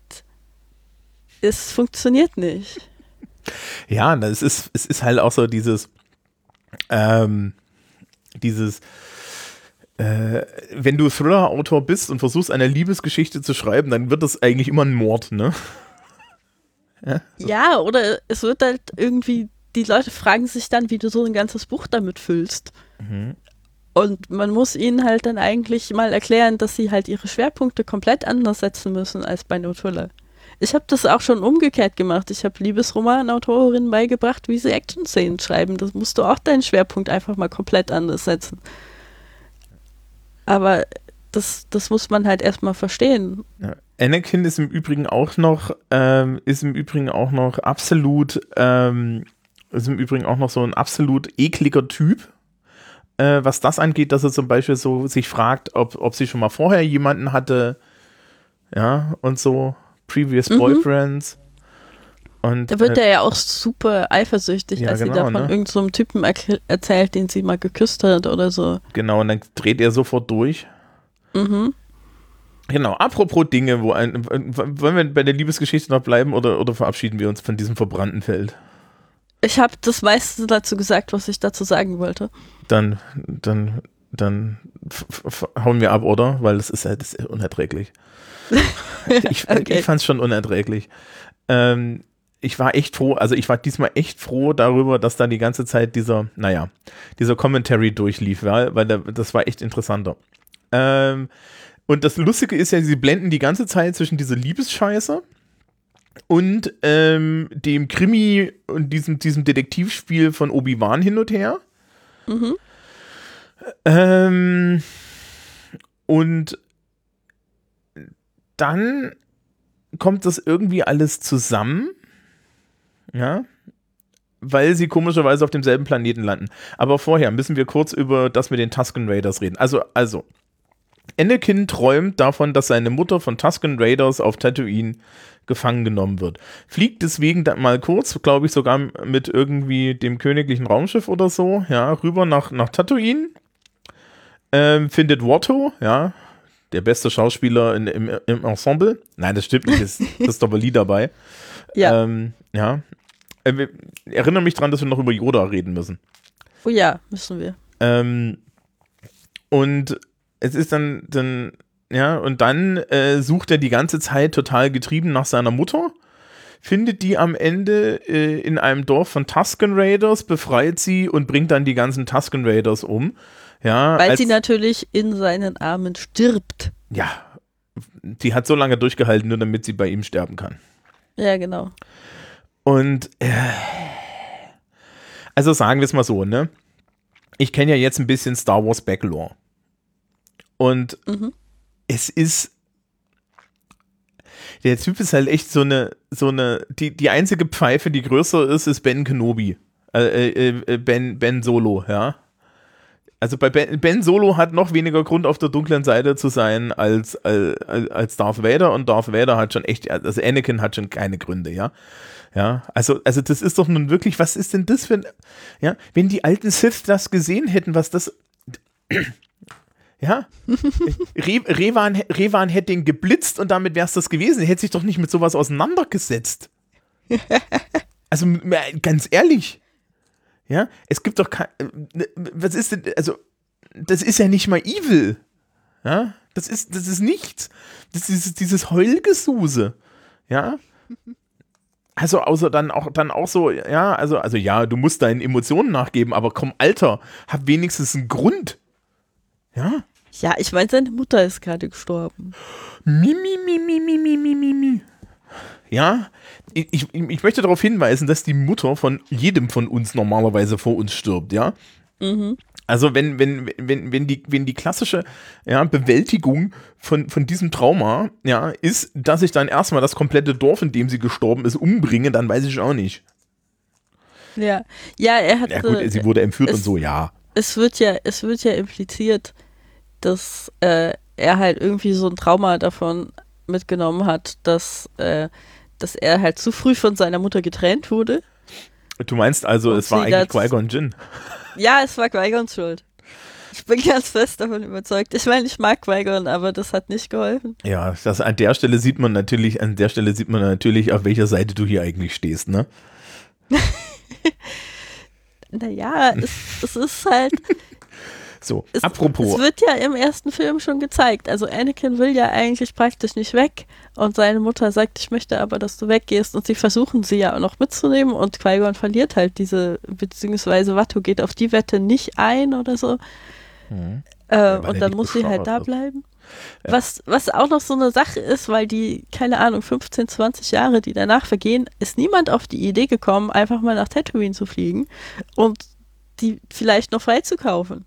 [SPEAKER 2] es funktioniert nicht.
[SPEAKER 1] Ja, es ist, es ist halt auch so dieses, ähm, dieses, äh, wenn du Thriller-Autor bist und versuchst, eine Liebesgeschichte zu schreiben, dann wird das eigentlich immer ein Mord, ne?
[SPEAKER 2] ja, ja, oder es wird halt irgendwie, die Leute fragen sich dann, wie du so ein ganzes Buch damit füllst. Mhm. Und man muss ihnen halt dann eigentlich mal erklären, dass sie halt ihre Schwerpunkte komplett anders setzen müssen als bei No Thriller. Ich habe das auch schon umgekehrt gemacht. Ich habe Liebesromanautorinnen beigebracht, wie sie Action-Szenen schreiben. Das musst du auch deinen Schwerpunkt einfach mal komplett anders setzen. Aber das, das muss man halt erstmal verstehen.
[SPEAKER 1] Ja. Anakin ist im Übrigen auch noch, ähm, ist im Übrigen auch noch absolut, ähm, ist im Übrigen auch noch so ein absolut ekliger Typ. Äh, was das angeht, dass er zum Beispiel so sich fragt, ob, ob sie schon mal vorher jemanden hatte, ja, und so, previous mhm. boyfriends. Und,
[SPEAKER 2] da wird äh, er ja auch super eifersüchtig, ja, als genau, sie da von ne? irgendeinem so Typen erzählt, den sie mal geküsst hat oder so.
[SPEAKER 1] Genau, und dann dreht er sofort durch. Mhm. Genau, apropos Dinge, wo ein, wollen wir bei der Liebesgeschichte noch bleiben oder, oder verabschieden wir uns von diesem verbrannten Feld?
[SPEAKER 2] Ich habe das meiste dazu gesagt, was ich dazu sagen wollte.
[SPEAKER 1] Dann, dann, dann hauen wir ab, oder? Weil das ist, das ist unerträglich. ich okay. ich fand es schon unerträglich. Ähm, ich war echt froh, also ich war diesmal echt froh darüber, dass da die ganze Zeit dieser, naja, dieser Commentary durchlief, weil, weil das war echt interessanter. Ähm, und das Lustige ist ja, sie blenden die ganze Zeit zwischen dieser Liebesscheiße und ähm, dem Krimi und diesem, diesem Detektivspiel von Obi-Wan hin und her. Mhm. Ähm, und dann kommt das irgendwie alles zusammen ja, weil sie komischerweise auf demselben Planeten landen. Aber vorher müssen wir kurz über das mit den Tusken Raiders reden. Also, also, Anakin träumt davon, dass seine Mutter von Tusken Raiders auf Tatooine gefangen genommen wird. Fliegt deswegen dann mal kurz, glaube ich, sogar mit irgendwie dem königlichen Raumschiff oder so, ja, rüber nach, nach Tatooine. Ähm, findet Watto, ja, der beste Schauspieler in, im, im Ensemble. Nein, das stimmt nicht, ist Christopher Lee dabei. Ja. Ähm, ja, äh, erinnere mich dran, dass wir noch über Yoda reden müssen.
[SPEAKER 2] Oh ja, müssen wir.
[SPEAKER 1] Ähm, und es ist dann, dann ja, und dann äh, sucht er die ganze Zeit total getrieben nach seiner Mutter, findet die am Ende äh, in einem Dorf von Tusken Raiders, befreit sie und bringt dann die ganzen Tusken Raiders um. Ja,
[SPEAKER 2] Weil sie natürlich in seinen Armen stirbt.
[SPEAKER 1] ja, die hat so lange durchgehalten, nur damit sie bei ihm sterben kann.
[SPEAKER 2] Ja, genau.
[SPEAKER 1] Und äh, also sagen wir es mal so, ne? Ich kenne ja jetzt ein bisschen Star Wars Backlore. Und
[SPEAKER 2] Mhm.
[SPEAKER 1] Es ist. Der Typ ist halt echt so eine, so eine, die, die einzige Pfeife, die größer ist, ist Ben Kenobi. Äh, äh, äh, ben, ben Solo, ja. Also bei Ben, ben Solo hat noch weniger Grund auf der dunklen Seite zu sein als, als, als Darth Vader und Darth Vader hat schon echt, also Anakin hat schon keine Gründe, ja. Ja, also, also das ist doch nun wirklich, was ist denn das für ein, ja, wenn die alten Sith das gesehen hätten, was das, ja, Re Revan, Revan hätte ihn geblitzt und damit wäre es das gewesen. Er hätte sich doch nicht mit sowas auseinandergesetzt. Also ganz ehrlich, ja, es gibt doch kein, äh, was ist denn, also das ist ja nicht mal evil, ja, das ist, das ist nichts. Das ist dieses Heulgesuse, ja. Also außer dann auch dann auch so, ja, also also ja, du musst deinen Emotionen nachgeben, aber komm, Alter, hab wenigstens einen Grund. Ja?
[SPEAKER 2] Ja, ich meine, seine Mutter ist gerade gestorben.
[SPEAKER 1] Mimi, mimi, mimi, mimi, mimi. Ja, ich, ich, ich möchte darauf hinweisen, dass die Mutter von jedem von uns normalerweise vor uns stirbt, ja? Mhm. Also wenn, wenn, wenn, wenn, die, wenn die klassische ja, Bewältigung von, von diesem Trauma ja, ist, dass ich dann erstmal das komplette Dorf, in dem sie gestorben ist, umbringe, dann weiß ich auch nicht.
[SPEAKER 2] Ja, ja, er hat.
[SPEAKER 1] Ja gut, äh, sie wurde entführt und so, ja
[SPEAKER 2] es wird ja, es wird ja impliziert, dass äh, er halt irgendwie so ein Trauma davon mitgenommen hat, dass, äh, dass er halt zu früh von seiner Mutter getrennt wurde.
[SPEAKER 1] Du meinst also, es war eigentlich Qui-Gon Jinn.
[SPEAKER 2] Ja, es war Qui-Gons Schuld. Ich bin ganz fest davon überzeugt. Ich meine, ich mag Qui-Gon, aber das hat nicht geholfen.
[SPEAKER 1] Ja, das, an der Stelle sieht man natürlich, an der Stelle sieht man natürlich, auf welcher Seite du hier eigentlich stehst, ne?
[SPEAKER 2] Naja, es, es ist halt,
[SPEAKER 1] So,
[SPEAKER 2] es,
[SPEAKER 1] apropos,
[SPEAKER 2] es wird ja im ersten Film schon gezeigt. Also Anakin will ja eigentlich praktisch nicht weg und seine Mutter sagt, ich möchte aber, dass du weggehst und sie versuchen sie ja auch noch mitzunehmen und Qui-Gon verliert halt diese, beziehungsweise Watto geht auf die Wette nicht ein oder so.
[SPEAKER 1] Mhm.
[SPEAKER 2] Äh, und dann muss sie halt da bleiben.
[SPEAKER 1] Ja.
[SPEAKER 2] Was, was auch noch so eine Sache ist, weil die, keine Ahnung, 15, 20 Jahre, die danach vergehen, ist niemand auf die Idee gekommen, einfach mal nach Tatooine zu fliegen und die vielleicht noch freizukaufen.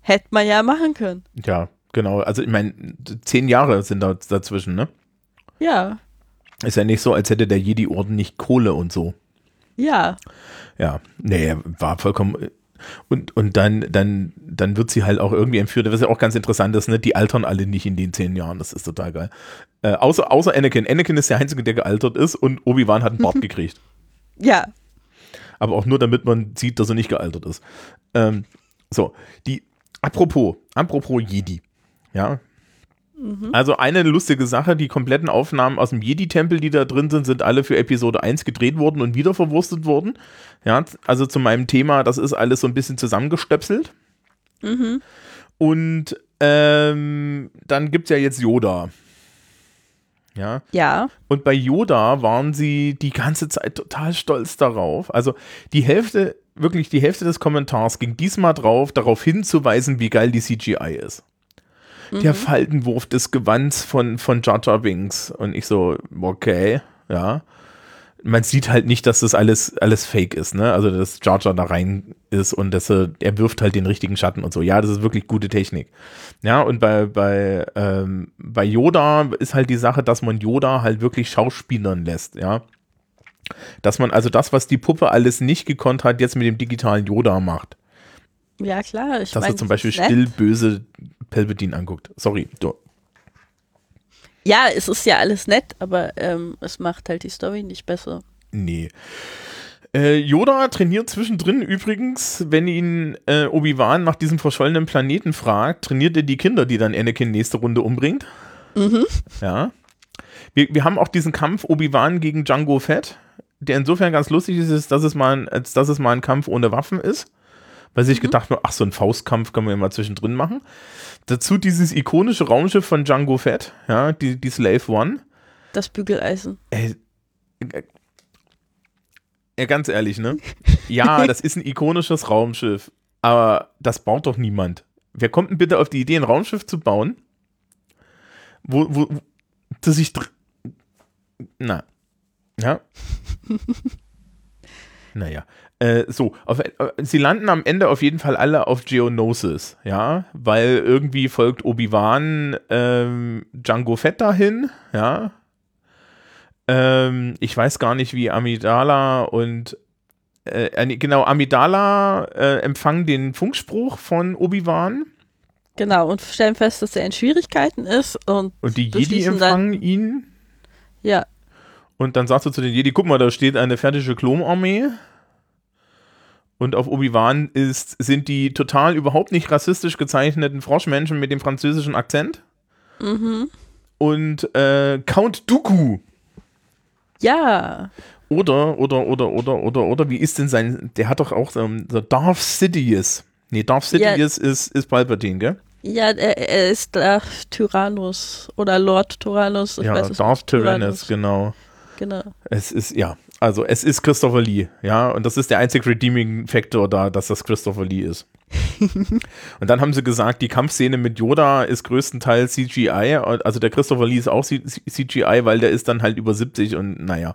[SPEAKER 2] Hätte man ja machen können.
[SPEAKER 1] ja, genau, also ich meine, zehn Jahre sind da dazwischen, ne?
[SPEAKER 2] Ja,
[SPEAKER 1] Ist ja nicht so, als hätte der Jedi-Orden nicht Kohle und so.
[SPEAKER 2] ja.
[SPEAKER 1] Ja, nee, war vollkommen. Und, und dann, dann, dann wird sie halt auch irgendwie entführt, was ja auch ganz interessant ist, ne? Die altern alle nicht in den zehn Jahren, das ist total geil. Äh, außer, außer Anakin. Anakin ist der Einzige, der gealtert ist und Obi-Wan hat einen Bart gekriegt.
[SPEAKER 2] Ja,
[SPEAKER 1] Aber auch nur, damit man sieht, dass er nicht gealtert ist. Ähm, so, die, apropos, apropos Jedi. Ja. Also eine lustige Sache, die kompletten Aufnahmen aus dem Jedi-Tempel, die da drin sind, sind alle für Episode 1 gedreht worden und wieder verwurstet worden. Ja, also zu meinem Thema, das ist alles so ein bisschen zusammengestöpselt. Und ähm, dann gibt es ja jetzt Yoda. Ja.
[SPEAKER 2] ja.
[SPEAKER 1] Und bei Yoda waren sie die ganze Zeit total stolz darauf. Also die Hälfte, wirklich die Hälfte des Kommentars ging diesmal drauf, darauf hinzuweisen, wie geil die CGI ist. Der Faltenwurf des Gewands von, von Jar Jar Binks. Und ich so, okay, ja. Man sieht halt nicht, dass das alles, alles fake ist, ne? Also, dass Jar Jar da rein ist und dass er, er wirft halt den richtigen Schatten und so. Ja, das ist wirklich gute Technik. Ja, und bei, bei, ähm, bei Yoda ist halt die Sache, dass man Yoda halt wirklich schauspielern lässt, ja. Dass man also das, was die Puppe alles nicht gekonnt hat, jetzt mit dem digitalen Yoda macht.
[SPEAKER 2] Ja, klar. Ich
[SPEAKER 1] Dass
[SPEAKER 2] mein,
[SPEAKER 1] er zum Beispiel still böse Palpatine anguckt. Sorry, du.
[SPEAKER 2] Ja, es ist ja alles nett, aber ähm, es macht halt die Story nicht besser.
[SPEAKER 1] Nee. Äh, Yoda trainiert zwischendrin übrigens, wenn ihn äh, Obi-Wan nach diesem verschollenen Planeten fragt, trainiert er die Kinder, die dann Anakin nächste Runde umbringt. Ja. Wir, wir haben auch diesen Kampf Obi-Wan gegen Django Fett, der insofern ganz lustig ist, ist, dass es mal ein, als dass es mal ein Kampf ohne Waffen ist. Weil sich gedacht habe, ach, so ein Faustkampf können wir ja mal zwischendrin machen. Dazu dieses ikonische Raumschiff von Django Fett, ja, die, die Slave One.
[SPEAKER 2] Das Bügeleisen.
[SPEAKER 1] Ey, äh, ja, ganz ehrlich, ne? Ja, das ist ein ikonisches Raumschiff, aber das baut doch niemand. Wer kommt denn bitte auf die Idee, ein Raumschiff zu bauen, wo, wo, wo das sich. dr- Na. Ja. naja. Äh, so, auf, äh, sie landen am Ende auf jeden Fall alle auf Geonosis, ja, weil irgendwie folgt Obi-Wan ähm, Django Fett dahin, ja. Ähm, ich weiß gar nicht, wie Amidala und äh, äh, genau, Amidala äh, empfangen den Funkspruch von Obi-Wan
[SPEAKER 2] Genau, und stellen fest, dass er in Schwierigkeiten ist und
[SPEAKER 1] und die Jedi empfangen ihn.
[SPEAKER 2] ja,
[SPEAKER 1] Und dann sagst du zu den Jedi, guck mal, da steht eine fertige Klonarmee. Und auf Obi-Wan ist, sind die total überhaupt nicht rassistisch gezeichneten Froschmenschen mit dem französischen Akzent.
[SPEAKER 2] mhm.
[SPEAKER 1] Und äh, Count Dooku.
[SPEAKER 2] ja,
[SPEAKER 1] Oder, oder, oder, oder, oder, oder, wie ist denn sein, der hat doch auch ähm, so Darth Sidious. Nee, Darth Sidious ist, ist Palpatine, gell?
[SPEAKER 2] ja, er, er ist da Tyrannus oder Lord Tyrannus. Ich
[SPEAKER 1] ja,
[SPEAKER 2] weiß
[SPEAKER 1] Darth
[SPEAKER 2] nicht.
[SPEAKER 1] Tyrannus, genau.
[SPEAKER 2] Genau.
[SPEAKER 1] Es ist, ja, also es ist Christopher Lee, ja, und das ist der einzige Redeeming Factor da, dass das Christopher Lee ist. und dann haben sie gesagt, die Kampfszene mit Yoda ist größtenteils CGI, also der Christopher Lee ist auch CGI, weil der ist dann halt über 70 und naja.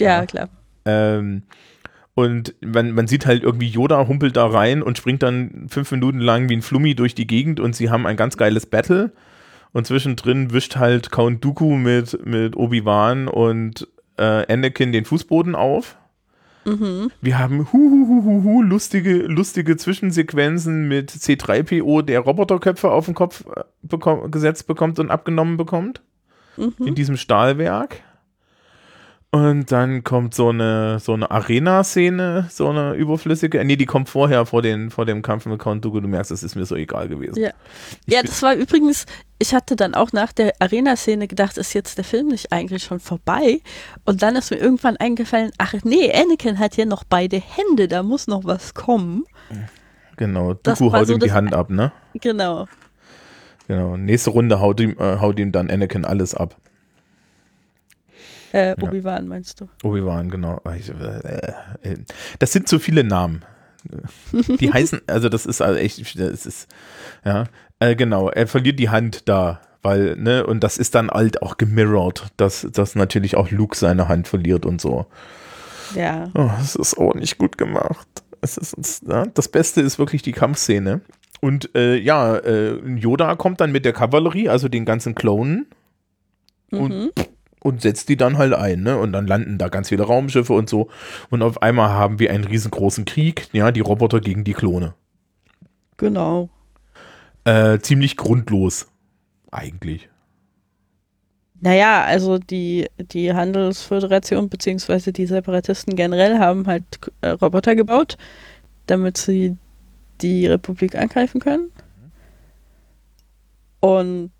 [SPEAKER 2] Ja,
[SPEAKER 1] Ja.
[SPEAKER 2] klar.
[SPEAKER 1] Ähm, und man, man sieht halt irgendwie, Yoda humpelt da rein und springt dann fünf Minuten lang wie ein Flummi durch die Gegend und sie haben ein ganz geiles Battle. Und zwischendrin wischt halt Count Dooku mit, mit Obi-Wan und äh, Anakin den Fußboden auf.
[SPEAKER 2] Mhm.
[SPEAKER 1] Wir haben huhuhuhu, lustige, lustige Zwischensequenzen mit C3PO, der Roboterköpfe auf den Kopf äh, bekomm, gesetzt bekommt und abgenommen bekommt.
[SPEAKER 2] Mhm.
[SPEAKER 1] In diesem Stahlwerk. Und dann kommt so eine, so eine Arena-Szene, so eine überflüssige. Nee, die kommt vorher, vor, den, vor dem Kampf mit Count Dooku. Du merkst, das ist mir so egal gewesen.
[SPEAKER 2] Ja.
[SPEAKER 1] Ich
[SPEAKER 2] Ja, das war übrigens, ich hatte dann auch nach der Arena-Szene gedacht, ist jetzt der Film nicht eigentlich schon vorbei? Und dann ist mir irgendwann eingefallen, ach nee, Anakin hat ja noch beide Hände, da muss noch was kommen.
[SPEAKER 1] Genau, Dooku haut
[SPEAKER 2] so
[SPEAKER 1] ihm die Hand ab, ne?
[SPEAKER 2] Genau.
[SPEAKER 1] Genau. Nächste Runde haut ihm, äh, haut ihm dann Anakin alles ab.
[SPEAKER 2] Äh, Obi-Wan meinst du?
[SPEAKER 1] Obi-Wan, genau. Äh, äh, Das sind zu viele Namen. Die heißen, also das ist also echt, das ist, ja, äh, genau, er verliert die Hand da, weil, ne, und das ist dann halt auch gemirrored, dass, dass natürlich auch Luke seine Hand verliert und so.
[SPEAKER 2] Ja.
[SPEAKER 1] Oh, das ist auch nicht gut gemacht. Es ist, ja, das Beste ist wirklich die Kampfszene. Und äh, ja, äh, Yoda kommt dann mit der Kavallerie, also den ganzen Klonen, Und-
[SPEAKER 2] Mhm.
[SPEAKER 1] Und setzt die dann halt ein, ne? Und dann landen da ganz viele Raumschiffe und so. Und auf einmal haben wir einen riesengroßen Krieg, ja, die Roboter gegen die Klone.
[SPEAKER 2] Genau.
[SPEAKER 1] Äh, ziemlich grundlos. Eigentlich.
[SPEAKER 2] Naja, also die, die Handelsföderation beziehungsweise die Separatisten generell haben halt äh, Roboter gebaut, damit sie die Republik angreifen können. Und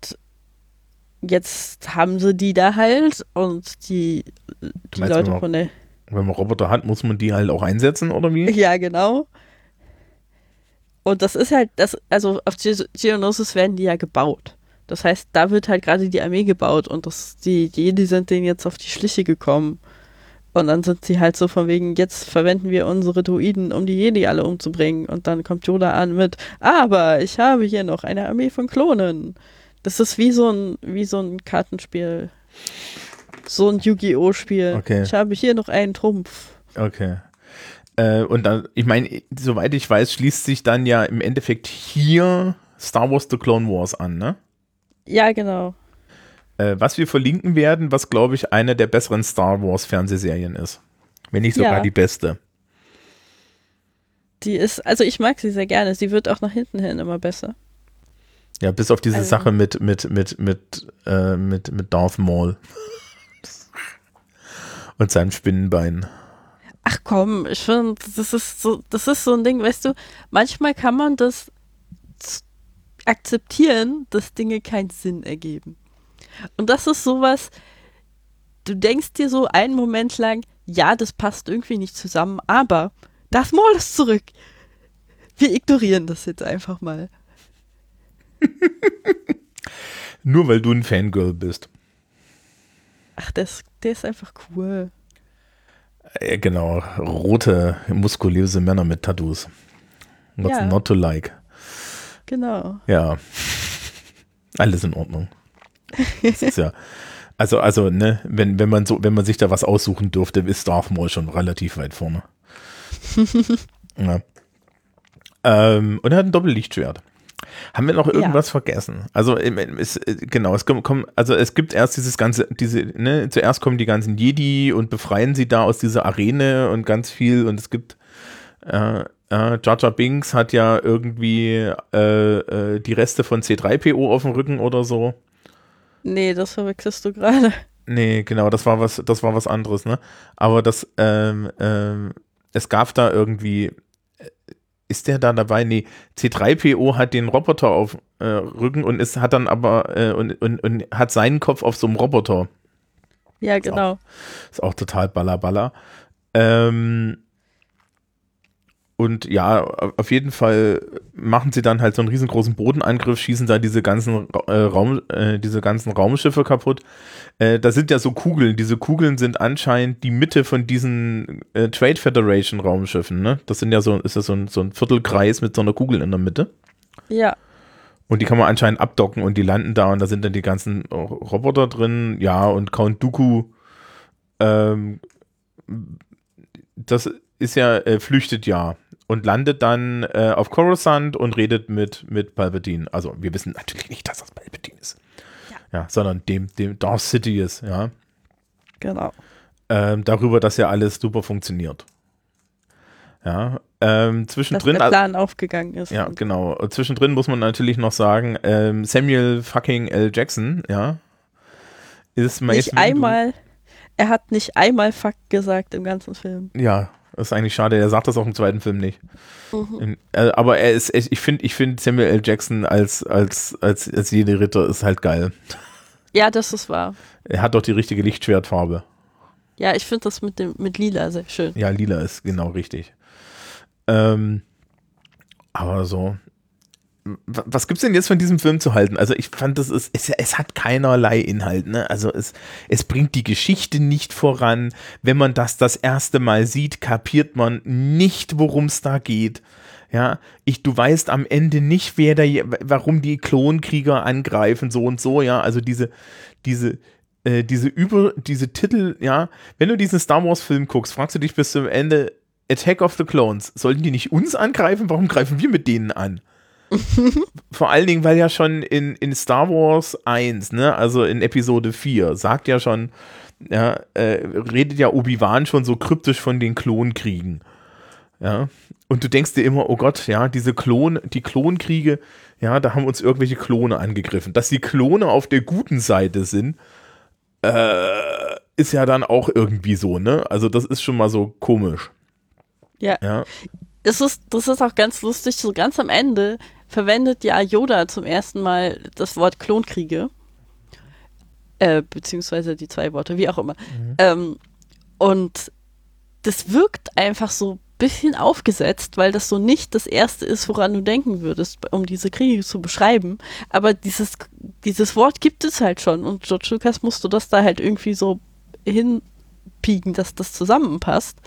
[SPEAKER 2] jetzt haben sie die da halt und die, die
[SPEAKER 1] meinst,
[SPEAKER 2] Leute
[SPEAKER 1] man-
[SPEAKER 2] von der.
[SPEAKER 1] Wenn man Roboter hat, muss man die halt auch einsetzen, oder wie?
[SPEAKER 2] Ja, genau. Und das ist halt, das, also auf Ge- Geonosis werden die ja gebaut. Das heißt, da wird halt gerade die Armee gebaut und das, die Jedi sind denen jetzt auf die Schliche gekommen. Und dann sind sie halt so von wegen, jetzt verwenden wir unsere Druiden, um die Jedi alle umzubringen. Und dann kommt Yoda an mit, aber ich habe hier noch eine Armee von Klonen. Das ist wie so ein, wie so ein Kartenspiel. So ein Yu-Gi-Oh! Spiel.
[SPEAKER 1] Okay.
[SPEAKER 2] Ich habe hier noch einen Trumpf.
[SPEAKER 1] Okay. Äh, und dann, ich meine, soweit ich weiß, schließt sich dann ja im Endeffekt hier Star Wars The Clone Wars an, ne?
[SPEAKER 2] Ja, genau.
[SPEAKER 1] Äh, was wir verlinken werden, was glaube ich eine der besseren Star Wars Fernsehserien ist. Wenn nicht sogar
[SPEAKER 2] Ja.
[SPEAKER 1] die beste.
[SPEAKER 2] Die ist, also ich mag sie sehr gerne. Sie wird auch nach hinten hin immer besser.
[SPEAKER 1] Ja, bis auf diese
[SPEAKER 2] Also-
[SPEAKER 1] Sache mit, mit, mit, mit, äh, mit, mit Darth Maul. Und seinem Spinnenbein.
[SPEAKER 2] Ach komm, ich finde, das ist so, das ist so ein Ding, weißt du, manchmal kann man das akzeptieren, dass Dinge keinen Sinn ergeben. Und das ist sowas, du denkst dir so einen Moment lang, ja, das passt irgendwie nicht zusammen, aber das Maul ist zurück. wir ignorieren das jetzt einfach mal.
[SPEAKER 1] Nur weil du ein Fangirl bist.
[SPEAKER 2] Ach, der ist, der ist einfach cool.
[SPEAKER 1] Äh, genau, rote, muskulöse Männer mit Tattoos. What's
[SPEAKER 2] Ja.
[SPEAKER 1] not to like?
[SPEAKER 2] Genau.
[SPEAKER 1] Ja. Alles in Ordnung. Das ist ja. Also, also, ne, wenn, wenn man so, wenn man sich da was aussuchen dürfte, ist Darth Maul schon relativ weit vorne. ja. ähm, und er hat ein Doppellichtschwert. Haben wir noch irgendwas vergessen? Also es, äh, genau, es kommt, kommt, also es gibt erst dieses ganze, diese, ne, zuerst kommen die ganzen Jedi und befreien sie da aus dieser Arene und ganz viel und es gibt äh, äh, Jar Jar Binks hat ja irgendwie äh, äh, die Reste von C3PO auf dem Rücken oder so.
[SPEAKER 2] Nee, das verwechselst du gerade.
[SPEAKER 1] Nee, genau, das war was, das war was anderes, ne? Aber das, ähm, ähm, es gab da irgendwie, ist der da dabei? Nee, C3PO hat den Roboter auf äh, Rücken und ist, hat dann aber äh, und, und, und hat seinen Kopf auf so einem Roboter.
[SPEAKER 2] Ja, genau.
[SPEAKER 1] Ist auch total ballerballer. Ähm, und ja, auf jeden Fall machen sie dann halt so einen riesengroßen Bodenangriff, schießen da diese ganzen äh, Raum, äh, diese ganzen Raumschiffe kaputt. Äh, da sind ja so Kugeln. Diese Kugeln sind anscheinend die Mitte von diesen äh, Trade Federation Raumschiffen. Ne? Das sind ja so, ist ja so ein, so ein Viertelkreis mit so einer Kugel in der Mitte.
[SPEAKER 2] Ja.
[SPEAKER 1] Und die kann man anscheinend abdocken und die landen da und da sind dann die ganzen Roboter drin. Ja, und Count Dooku, ähm, das ist ja, äh, flüchtet ja und landet dann äh, auf Coruscant und redet mit, mit Palpatine. Also wir wissen natürlich nicht, dass das Palpatine ist. Ja, sondern dem, dem Darth Sidious, ja.
[SPEAKER 2] Genau.
[SPEAKER 1] Ähm, darüber, dass ja alles super funktioniert. Ja, ähm,
[SPEAKER 2] Dass
[SPEAKER 1] zwischendrin.
[SPEAKER 2] der Plan aufgegangen ist.
[SPEAKER 1] Ja, genau. Und Zwischendrin muss man natürlich noch sagen, ähm, Samuel fucking L. Jackson, ja, ist Mace
[SPEAKER 2] Nicht einmal, er hat nicht einmal Fuck gesagt im ganzen Film.
[SPEAKER 1] Ja, das ist eigentlich schade. Er sagt das auch im zweiten Film nicht.
[SPEAKER 2] Mhm.
[SPEAKER 1] Äh, aber er ist, ich finde, ich finde Samuel L. Jackson als als als als jede Ritter ist halt geil.
[SPEAKER 2] Ja, das ist wahr.
[SPEAKER 1] Er hat doch die richtige Lichtschwertfarbe.
[SPEAKER 2] Ja, ich finde das mit dem mit Lila sehr schön.
[SPEAKER 1] Ja, lila ist genau richtig. Ähm, aber so. Was gibt's denn jetzt von diesem Film zu halten? Also ich fand, das ist, es, es hat keinerlei Inhalt, ne? Also es, es bringt die Geschichte nicht voran. Wenn man das das erste Mal sieht, kapiert man nicht, worum es da geht. Ja, ich, du weißt am Ende nicht, wer da, warum die Klonkrieger angreifen, so und so, ja. Also diese, diese, äh, diese über, diese Titel, ja, wenn du diesen Star Wars Film guckst, fragst du dich bis zum Ende, Attack of the Clones, sollten die nicht uns angreifen? Warum greifen wir mit denen an? Vor allen Dingen, weil ja schon in, in Star Wars 1, ne, also in Episode 4, sagt ja schon, ja, äh, redet ja Obi-Wan schon so kryptisch von den Klonkriegen. Ja. Und du denkst dir immer, oh Gott, ja, diese Klon, die Klonkriege, ja, da haben uns irgendwelche Klone angegriffen. Dass die Klone auf der guten Seite sind, äh, ist ja dann auch irgendwie so, ne? Also das ist schon mal so komisch.
[SPEAKER 2] Ja.
[SPEAKER 1] Ja.
[SPEAKER 2] Das ist, das ist auch ganz lustig. So ganz am Ende verwendet ja Yoda zum ersten Mal das Wort Klonkriege. Äh, beziehungsweise die zwei Worte, wie auch immer. Ähm, und das wirkt einfach so ein bisschen aufgesetzt, weil das so nicht das Erste ist, woran du denken würdest, um diese Kriege zu beschreiben. Aber dieses, dieses Wort gibt es halt schon und George Lucas musste das da halt irgendwie so hinpieken, dass das zusammenpasst.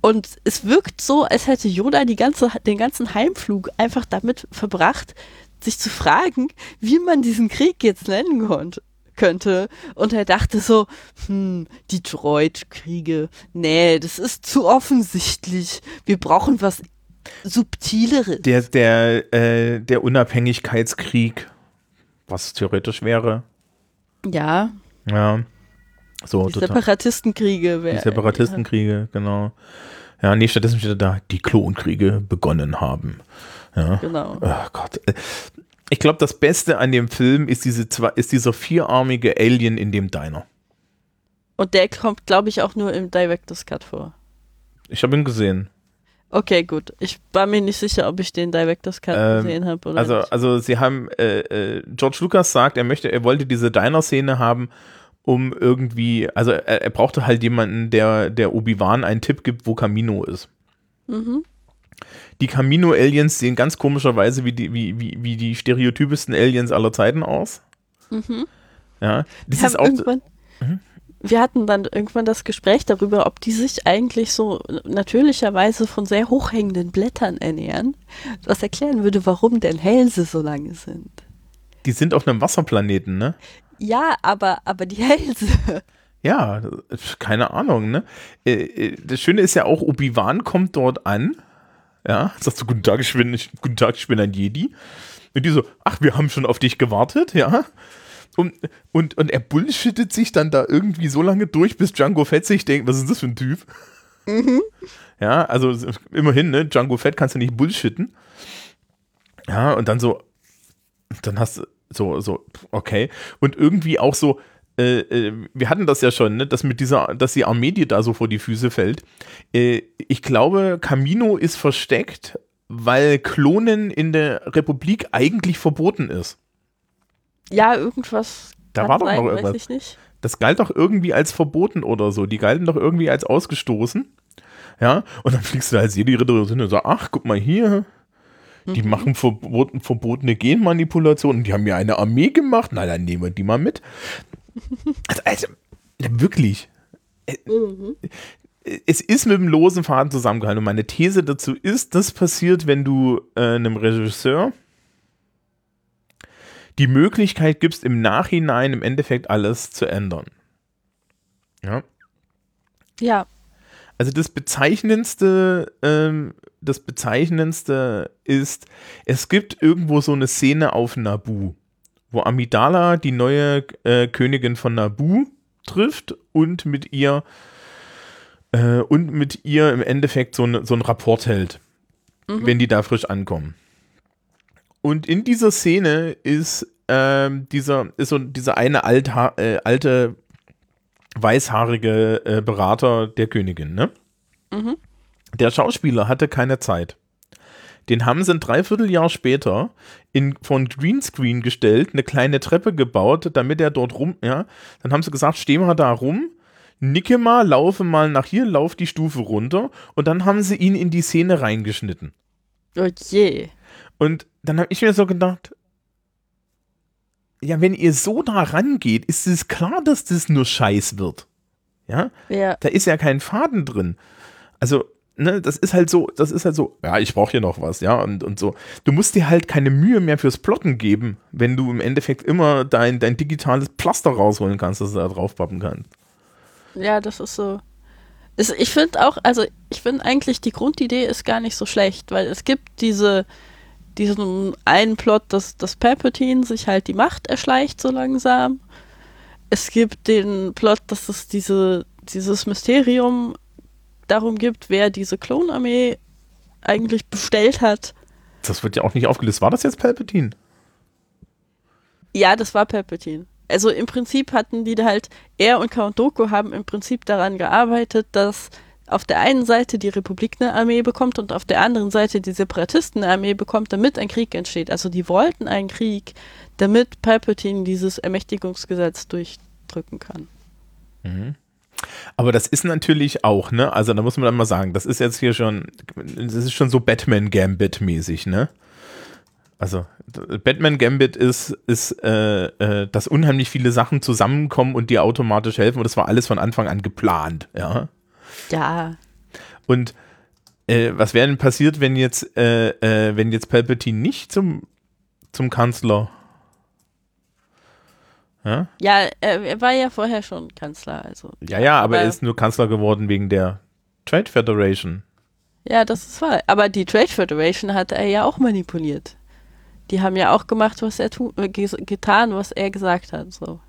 [SPEAKER 2] Und es wirkt so, als hätte Yoda ganze, den ganzen Heimflug einfach damit verbracht, sich zu fragen, wie man diesen Krieg jetzt nennen konnte, könnte. Und er dachte so, hm, die Droid-Kriege, nee, das ist zu offensichtlich. Wir brauchen was Subtileres.
[SPEAKER 1] Der, der, äh, der Unabhängigkeitskrieg, was theoretisch wäre.
[SPEAKER 2] ja,
[SPEAKER 1] Ja. So,
[SPEAKER 2] die
[SPEAKER 1] total.
[SPEAKER 2] Separatistenkriege.
[SPEAKER 1] Die
[SPEAKER 2] wär-
[SPEAKER 1] Separatistenkriege, genau. Ja, nee, stattdessen steht da, die Klonkriege begonnen haben. Ja.
[SPEAKER 2] Genau.
[SPEAKER 1] Oh Gott. Ich glaube, das Beste an dem Film ist, diese zwei, ist dieser vierarmige Alien in dem Diner.
[SPEAKER 2] Und der kommt, glaube ich, auch nur im Director's Cut vor.
[SPEAKER 1] Ich habe ihn gesehen.
[SPEAKER 2] Okay, gut. Ich war mir nicht sicher, ob ich den Director's Cut
[SPEAKER 1] Ähm,
[SPEAKER 2] gesehen habe oder
[SPEAKER 1] Also,
[SPEAKER 2] nicht.
[SPEAKER 1] also sie haben, äh, äh, George Lucas sagt, er möchte, er wollte diese Diner-Szene haben, um irgendwie, also er, er brauchte halt jemanden, der, der Obi-Wan einen Tipp gibt, wo Camino ist.
[SPEAKER 2] Mhm.
[SPEAKER 1] Die Camino-Aliens sehen ganz komischerweise wie die, wie, wie, wie die stereotypischsten Aliens aller Zeiten aus.
[SPEAKER 2] Mhm.
[SPEAKER 1] Ja, das
[SPEAKER 2] Wir,
[SPEAKER 1] ist auch. Mhm.
[SPEAKER 2] wir hatten dann irgendwann das Gespräch darüber, ob die sich eigentlich so natürlicherweise von sehr hochhängenden Blättern ernähren, was erklären würde, warum denn Hälse so lange sind.
[SPEAKER 1] Die sind auf einem Wasserplaneten, ne?
[SPEAKER 2] Ja, aber, aber die Hälse.
[SPEAKER 1] Ja, keine Ahnung, ne? Äh, äh, Das Schöne ist ja auch, Obi-Wan kommt dort an. Ja, sagt so, guten Tag, ich bin, guten Tag, ich bin ein Jedi. Und die so, ach, wir haben schon auf dich gewartet, ja. Und, und, und er bullshittet sich dann da irgendwie so lange durch, bis Django Fett sich denkt, was ist das für ein Typ? Ja, also immerhin, ne? Django Fett kannst du nicht bullshitten. Ja, und dann so, dann hast du so, so, okay. Und irgendwie auch so, äh, äh, wir hatten das ja schon, ne, dass mit dieser, dass die Armee dir da so vor die Füße fällt. Äh, ich glaube, Camino ist versteckt, weil Klonen in der Republik eigentlich verboten ist.
[SPEAKER 2] Ja, irgendwas.
[SPEAKER 1] Da war doch
[SPEAKER 2] sein,
[SPEAKER 1] noch
[SPEAKER 2] weiß
[SPEAKER 1] irgendwas.
[SPEAKER 2] ich nicht.
[SPEAKER 1] Das galt doch irgendwie als verboten oder so. Die galten doch irgendwie als ausgestoßen. Ja, und dann fliegst du als Jedi-Ritter und so, ach, guck mal hier. Die
[SPEAKER 2] Mhm.
[SPEAKER 1] machen verboten, verbotene Genmanipulationen. Die haben ja eine Armee gemacht. Na, dann nehmen wir die mal mit. Also, also wirklich.
[SPEAKER 2] Mhm.
[SPEAKER 1] Es ist mit dem losen Faden zusammengehalten. Und meine These dazu ist, das passiert, wenn du äh, einem Regisseur die Möglichkeit gibst, im Nachhinein im Endeffekt alles zu ändern. Ja.
[SPEAKER 2] Ja,
[SPEAKER 1] Also das bezeichnendste, ähm, das bezeichnendste ist, es gibt irgendwo so eine Szene auf Nabu, wo Amidala die neue äh, Königin von Nabu trifft und mit ihr äh, und mit ihr im Endeffekt so, ne, so einen Rapport hält, wenn die da frisch ankommen. Und in dieser Szene ist ähm, dieser ist so dieser eine Altha äh, alte weißhaarige äh, Berater der Königin, ne?
[SPEAKER 2] Mhm.
[SPEAKER 1] Der Schauspieler hatte keine Zeit. Den haben sie ein Dreivierteljahr später in, von Greenscreen gestellt, eine kleine Treppe gebaut, damit er dort rum, ja. Dann haben sie gesagt, steh mal da rum, nicke mal, laufe mal nach hier, lauf die Stufe runter und dann haben sie ihn in die Szene reingeschnitten.
[SPEAKER 2] je.
[SPEAKER 1] Und dann habe ich mir so gedacht, ja, wenn ihr so da rangeht, ist es klar, dass das nur Scheiß wird. Ja,
[SPEAKER 2] Ja,
[SPEAKER 1] da ist ja kein Faden drin. Also, ne, das ist halt so, das ist halt so, ja, ich brauche hier noch was, ja, und, und so. Du musst dir halt keine Mühe mehr fürs Plotten geben, wenn du im Endeffekt immer dein, dein digitales Pflaster rausholen kannst, das du da draufpappen kannst.
[SPEAKER 2] ja, das ist so. Es, ich finde auch, also ich finde eigentlich die Grundidee ist gar nicht so schlecht, weil es gibt diese, diesen einen Plot, dass, dass Palpatine sich halt die Macht erschleicht so langsam. Es gibt den Plot, dass es diese, dieses Mysterium darum gibt, wer diese Klonarmee eigentlich bestellt hat.
[SPEAKER 1] Das wird ja auch nicht aufgelöst. War das jetzt Palpatine?
[SPEAKER 2] Ja, das war Palpatine. Also im Prinzip hatten die da halt, er und Count Dooku haben im Prinzip daran gearbeitet, dass auf der einen Seite die Republik eine Armee bekommt und auf der anderen Seite die Separatisten eine Armee bekommt, damit ein Krieg entsteht. Also die wollten einen Krieg, damit Palpatine dieses Ermächtigungsgesetz durchdrücken kann.
[SPEAKER 1] Aber das ist natürlich auch, ne? Also da muss man dann mal sagen, das ist jetzt hier schon, das ist schon so Batman Gambit mäßig, ne? Also Batman Gambit ist, ist äh, äh, dass unheimlich viele Sachen zusammenkommen und dir automatisch helfen und das war alles von Anfang an geplant, ja.
[SPEAKER 2] Ja,
[SPEAKER 1] Und äh, was wäre denn passiert, wenn jetzt, äh, äh, wenn jetzt Palpatine nicht zum, zum Kanzler ja?
[SPEAKER 2] ja, er, war ja vorher schon Kanzler, also.
[SPEAKER 1] ja, ja, aber
[SPEAKER 2] Aber-
[SPEAKER 1] er ist nur Kanzler geworden wegen der Trade Federation.
[SPEAKER 2] Ja, das ist wahr. Aber die Trade Federation hat er ja auch manipuliert. Die haben ja auch gemacht, was er äh, getan, was er gesagt hat. So.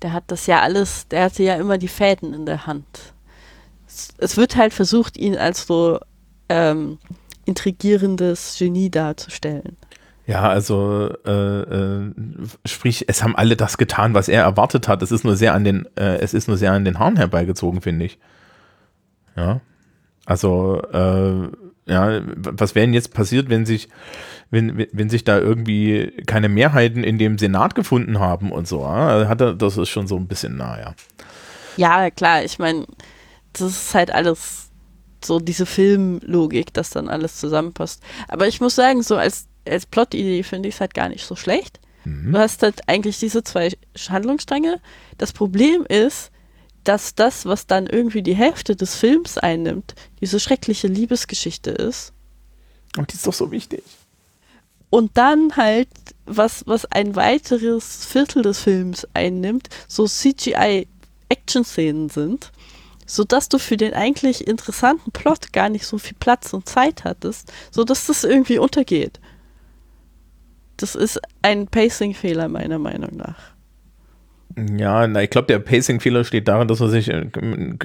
[SPEAKER 2] Der hat das ja alles, der hatte ja immer die Fäden in der Hand. Es, es wird halt versucht, ihn als so ähm, intrigierendes Genie darzustellen.
[SPEAKER 1] Ja, also äh, äh, sprich, es haben alle das getan, was er erwartet hat. Es ist nur sehr an den, äh, es ist nur sehr an den Haaren herbeigezogen, finde ich. Ja. Also, äh, ja, was wäre denn jetzt passiert, wenn sich, wenn, wenn- sich da irgendwie keine Mehrheiten in dem Senat gefunden haben und so? Ja? Also Hat er, das ist schon so ein bisschen naja.
[SPEAKER 2] Ja, klar, ich meine, das ist halt alles so diese Filmlogik, dass dann alles zusammenpasst. Aber ich muss sagen, so als, als Plot-Idee finde ich es halt gar nicht so schlecht.
[SPEAKER 1] Mhm.
[SPEAKER 2] Du hast halt eigentlich diese zwei Handlungsstränge. Das Problem ist, dass das, was dann irgendwie die Hälfte des Films einnimmt, diese schreckliche Liebesgeschichte ist.
[SPEAKER 1] Und die ist doch so wichtig.
[SPEAKER 2] Und dann halt, was, was ein weiteres Viertel des Films einnimmt, so CGI-Action-Szenen sind, sodass du für den eigentlich interessanten Plot gar nicht so viel Platz und Zeit hattest, sodass das irgendwie untergeht. Das ist ein Pacing-Fehler meiner Meinung nach.
[SPEAKER 1] Ja, na, ich glaube, der Pacing-Fehler steht darin, dass er sich, äh,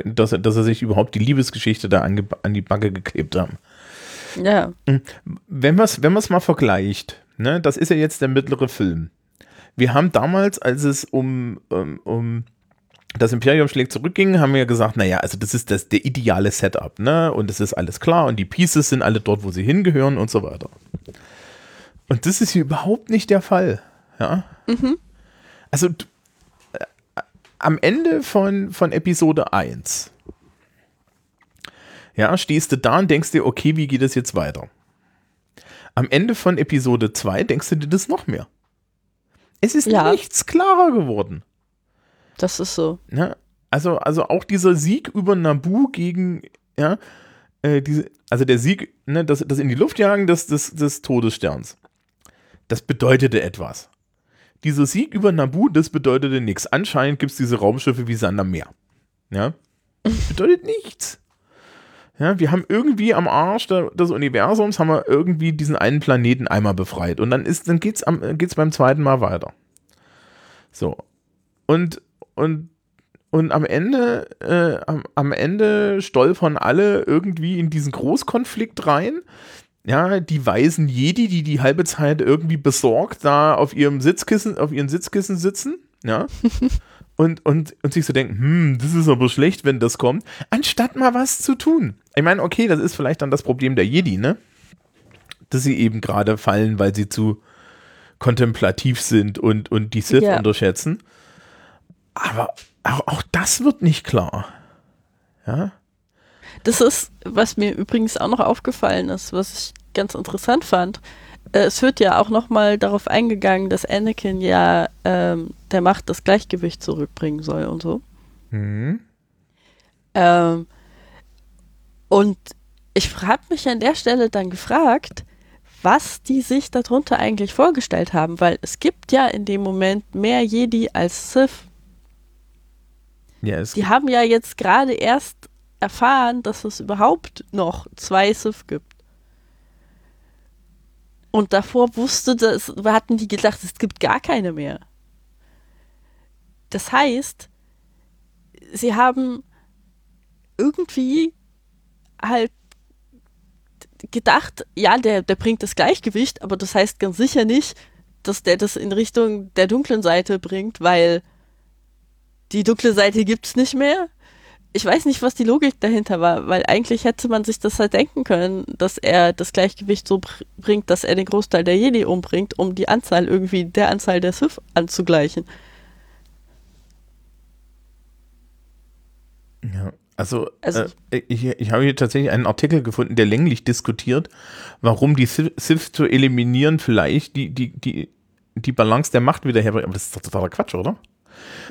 [SPEAKER 1] dass, er- dass er sich überhaupt die Liebesgeschichte da ange, an die Backe geklebt haben.
[SPEAKER 2] Ja,
[SPEAKER 1] Wenn man es wenn man's mal vergleicht, ne, das ist ja jetzt der mittlere Film. Wir haben damals, als es um, um, um das Imperium schlägt zurückging, haben wir gesagt, naja, also das ist das der ideale Setup, ne? Und es ist alles klar und die Pieces sind alle dort, wo sie hingehören und so weiter. Und das ist hier überhaupt nicht der Fall. Ja. Also d- äh, am Ende von, von Episode 1 ja, stehst du da und denkst dir, okay, wie geht es jetzt weiter? Am Ende von Episode 2 denkst du dir das noch mehr. Es ist
[SPEAKER 2] Ja.
[SPEAKER 1] nichts klarer geworden.
[SPEAKER 2] das ist so.
[SPEAKER 1] Ne? Also, also auch dieser Sieg über Nabu gegen, ja, äh, diese, also der Sieg, ne, das, das in die Luft jagen des, des, des Todessterns, das bedeutete etwas. Dieser Sieg über Nabu, das bedeutete nichts. Anscheinend gibt es diese Raumschiffe wie Sand am Meer. Ja? Das bedeutet nichts. Ja, wir haben irgendwie am Arsch des Universums haben wir irgendwie diesen einen Planeten einmal befreit und dann ist, dann geht's am, geht's beim zweiten Mal weiter. So. Und, und, und am Ende, äh, am, am Ende stolpern alle irgendwie in diesen Großkonflikt rein. Ja, die weisen Jedi, die die halbe Zeit irgendwie besorgt da auf ihrem Sitzkissen, auf ihren Sitzkissen sitzen, ja, und, und, und sich so denken, hm, das ist aber schlecht, wenn das kommt, anstatt mal was zu tun. Ich meine, okay, das ist vielleicht dann das Problem der Jedi, ne? Dass sie eben gerade fallen, weil sie zu kontemplativ sind und, und die Sith
[SPEAKER 2] Ja.
[SPEAKER 1] unterschätzen. Aber auch, auch das wird nicht klar. Ja.
[SPEAKER 2] Das ist, was mir übrigens auch noch aufgefallen ist, was ich ganz interessant fand. Äh, Es wird ja auch nochmal darauf eingegangen, dass Anakin ja ähm, der Macht das Gleichgewicht zurückbringen soll und so.
[SPEAKER 1] Mhm.
[SPEAKER 2] Ähm, und ich habe mich an der Stelle dann gefragt, was die sich darunter eigentlich vorgestellt haben, weil es gibt ja in dem Moment mehr Jedi als Sith.
[SPEAKER 1] Ja,
[SPEAKER 2] Die haben ja jetzt gerade erst erfahren, dass es überhaupt noch zwei Sith gibt. Und davor wusste das, hatten die gedacht, es gibt gar keine mehr. Das heißt, sie haben irgendwie halt gedacht, ja, der, der bringt das Gleichgewicht, aber das heißt ganz sicher nicht, dass der das in Richtung der dunklen Seite bringt, weil die dunkle Seite gibt's nicht mehr. Ich weiß nicht, was die Logik dahinter war, weil eigentlich hätte man sich das halt denken können, dass er das Gleichgewicht so br bringt, dass er den Großteil der Jedi umbringt, um die Anzahl irgendwie der Anzahl der Sith anzugleichen.
[SPEAKER 1] Ja, also,
[SPEAKER 2] Also-
[SPEAKER 1] äh, ich, ich habe hier tatsächlich einen Artikel gefunden, der länglich diskutiert, warum die Sith zu eliminieren vielleicht die, die, die, die Balance der Macht wieder herbringt. Aber das ist doch totaler Quatsch, oder?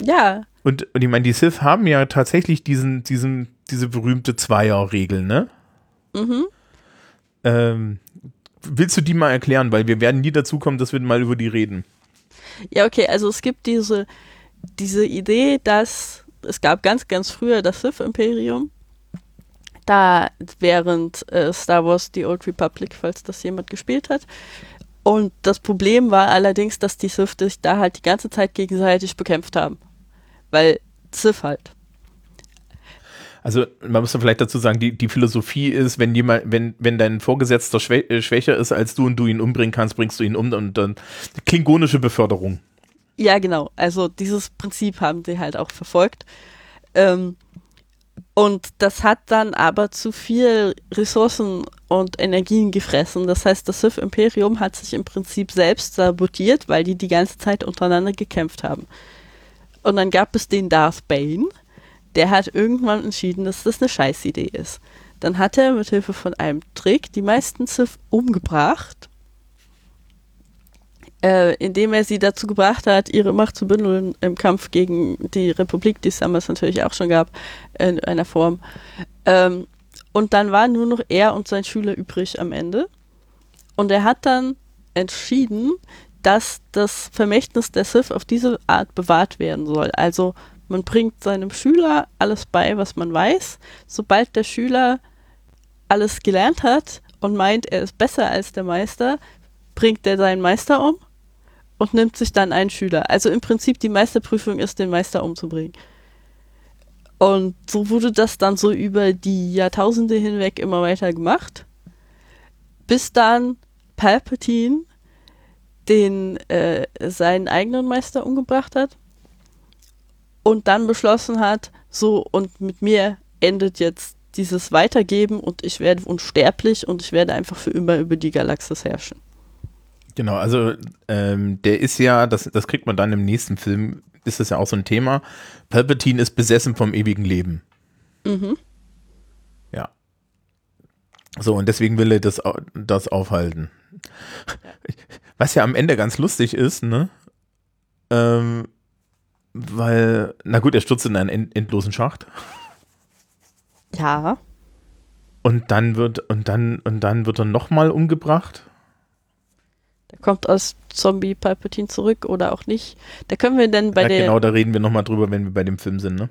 [SPEAKER 2] Ja,
[SPEAKER 1] Und, und ich meine, die Sith haben ja tatsächlich diesen, diesen, diese berühmte Zweier-Regel, ne?
[SPEAKER 2] mhm.
[SPEAKER 1] Ähm, willst du die mal erklären? Weil wir werden nie dazu kommen, dass wir mal über die reden.
[SPEAKER 2] Ja, okay, also es gibt diese, diese Idee, dass es gab ganz, ganz früher das Sith-Imperium. Da während äh, Star Wars The Old Republic, falls das jemand gespielt hat. Und das Problem war allerdings, dass die Sith sich da halt die ganze Zeit gegenseitig bekämpft haben. Weil Sith halt.
[SPEAKER 1] Also man muss vielleicht dazu sagen, die, die Philosophie ist, wenn jemand, wenn, wenn dein Vorgesetzter schwä äh, schwächer ist als du und du ihn umbringen kannst, bringst du ihn um und dann klingonische Beförderung.
[SPEAKER 2] Ja, genau. Also dieses Prinzip haben sie halt auch verfolgt. Ähm, und das hat dann aber zu viel Ressourcen und Energien gefressen. Das heißt, das Sith-Imperium hat sich im Prinzip selbst sabotiert, weil die die ganze Zeit untereinander gekämpft haben. Und dann gab es den Darth Bane, der hat irgendwann entschieden, dass das eine Scheißidee ist. dann hat er mit Hilfe von einem Trick die meisten Sith umgebracht, äh, indem er sie dazu gebracht hat, ihre Macht zu bündeln im Kampf gegen die Republik, die es damals natürlich auch schon gab, in einer Form. Ähm, und dann war nur noch er und sein Schüler übrig am Ende. Und er hat dann entschieden, dass das Vermächtnis der Sith auf diese Art bewahrt werden soll. Also man bringt seinem Schüler alles bei, was man weiß. Sobald der Schüler alles gelernt hat und meint, er ist besser als der Meister, bringt er seinen Meister um und nimmt sich dann einen Schüler. Also im Prinzip die Meisterprüfung ist, den Meister umzubringen. Und so wurde das dann so über die Jahrtausende hinweg immer weiter gemacht, bis dann Palpatine den äh, seinen eigenen Meister umgebracht hat und dann beschlossen hat, so und mit mir endet jetzt dieses Weitergeben und ich werde unsterblich und ich werde einfach für immer über die Galaxis herrschen.
[SPEAKER 1] Genau, also ähm, der ist ja, das, das kriegt man dann im nächsten Film, ist das ja auch so ein Thema. Palpatine ist besessen vom ewigen Leben. Mhm. Ja. So, und deswegen will er das, das aufhalten. Was ja am Ende ganz lustig ist, ne? Ähm, weil, na gut, er stürzt in einen endlosen Schacht.
[SPEAKER 2] Ja.
[SPEAKER 1] Und dann wird, und dann, und dann wird er nochmal umgebracht.
[SPEAKER 2] Der kommt als Zombie Palpatine zurück oder auch nicht. Da können wir denn bei ja, der.
[SPEAKER 1] Genau, da reden wir nochmal drüber, wenn wir bei dem Film sind, ne?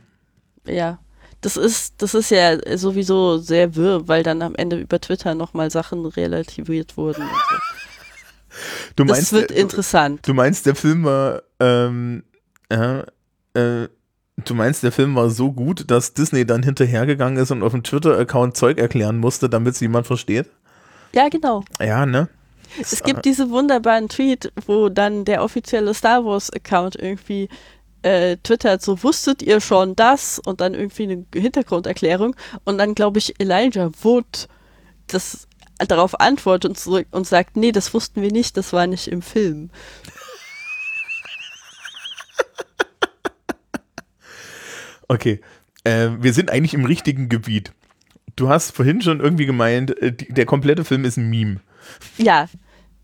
[SPEAKER 2] Ja. Das ist, das ist ja sowieso sehr wirr, weil dann am Ende über Twitter nochmal Sachen relativiert wurden. So.
[SPEAKER 1] Du meinst,
[SPEAKER 2] das wird interessant.
[SPEAKER 1] Du meinst, der Film war ähm, äh, äh, du meinst, der Film war so gut, dass Disney dann hinterhergegangen ist und auf dem Twitter-Account Zeug erklären musste, damit es jemand versteht?
[SPEAKER 2] Ja, genau.
[SPEAKER 1] Ja, ne?
[SPEAKER 2] Es gibt diese wunderbaren Tweet, wo dann der offizielle Star Wars-Account irgendwie äh, twittert, so wusstet ihr schon das und dann irgendwie eine Hintergrunderklärung und dann glaube ich Elijah Wood das darauf antwortet und, zurück und sagt, nee, das wussten wir nicht, das war nicht im Film.
[SPEAKER 1] Okay. Äh, wir sind eigentlich im richtigen Gebiet. Du hast vorhin schon irgendwie gemeint, äh, die, der komplette Film ist ein Meme.
[SPEAKER 2] Ja,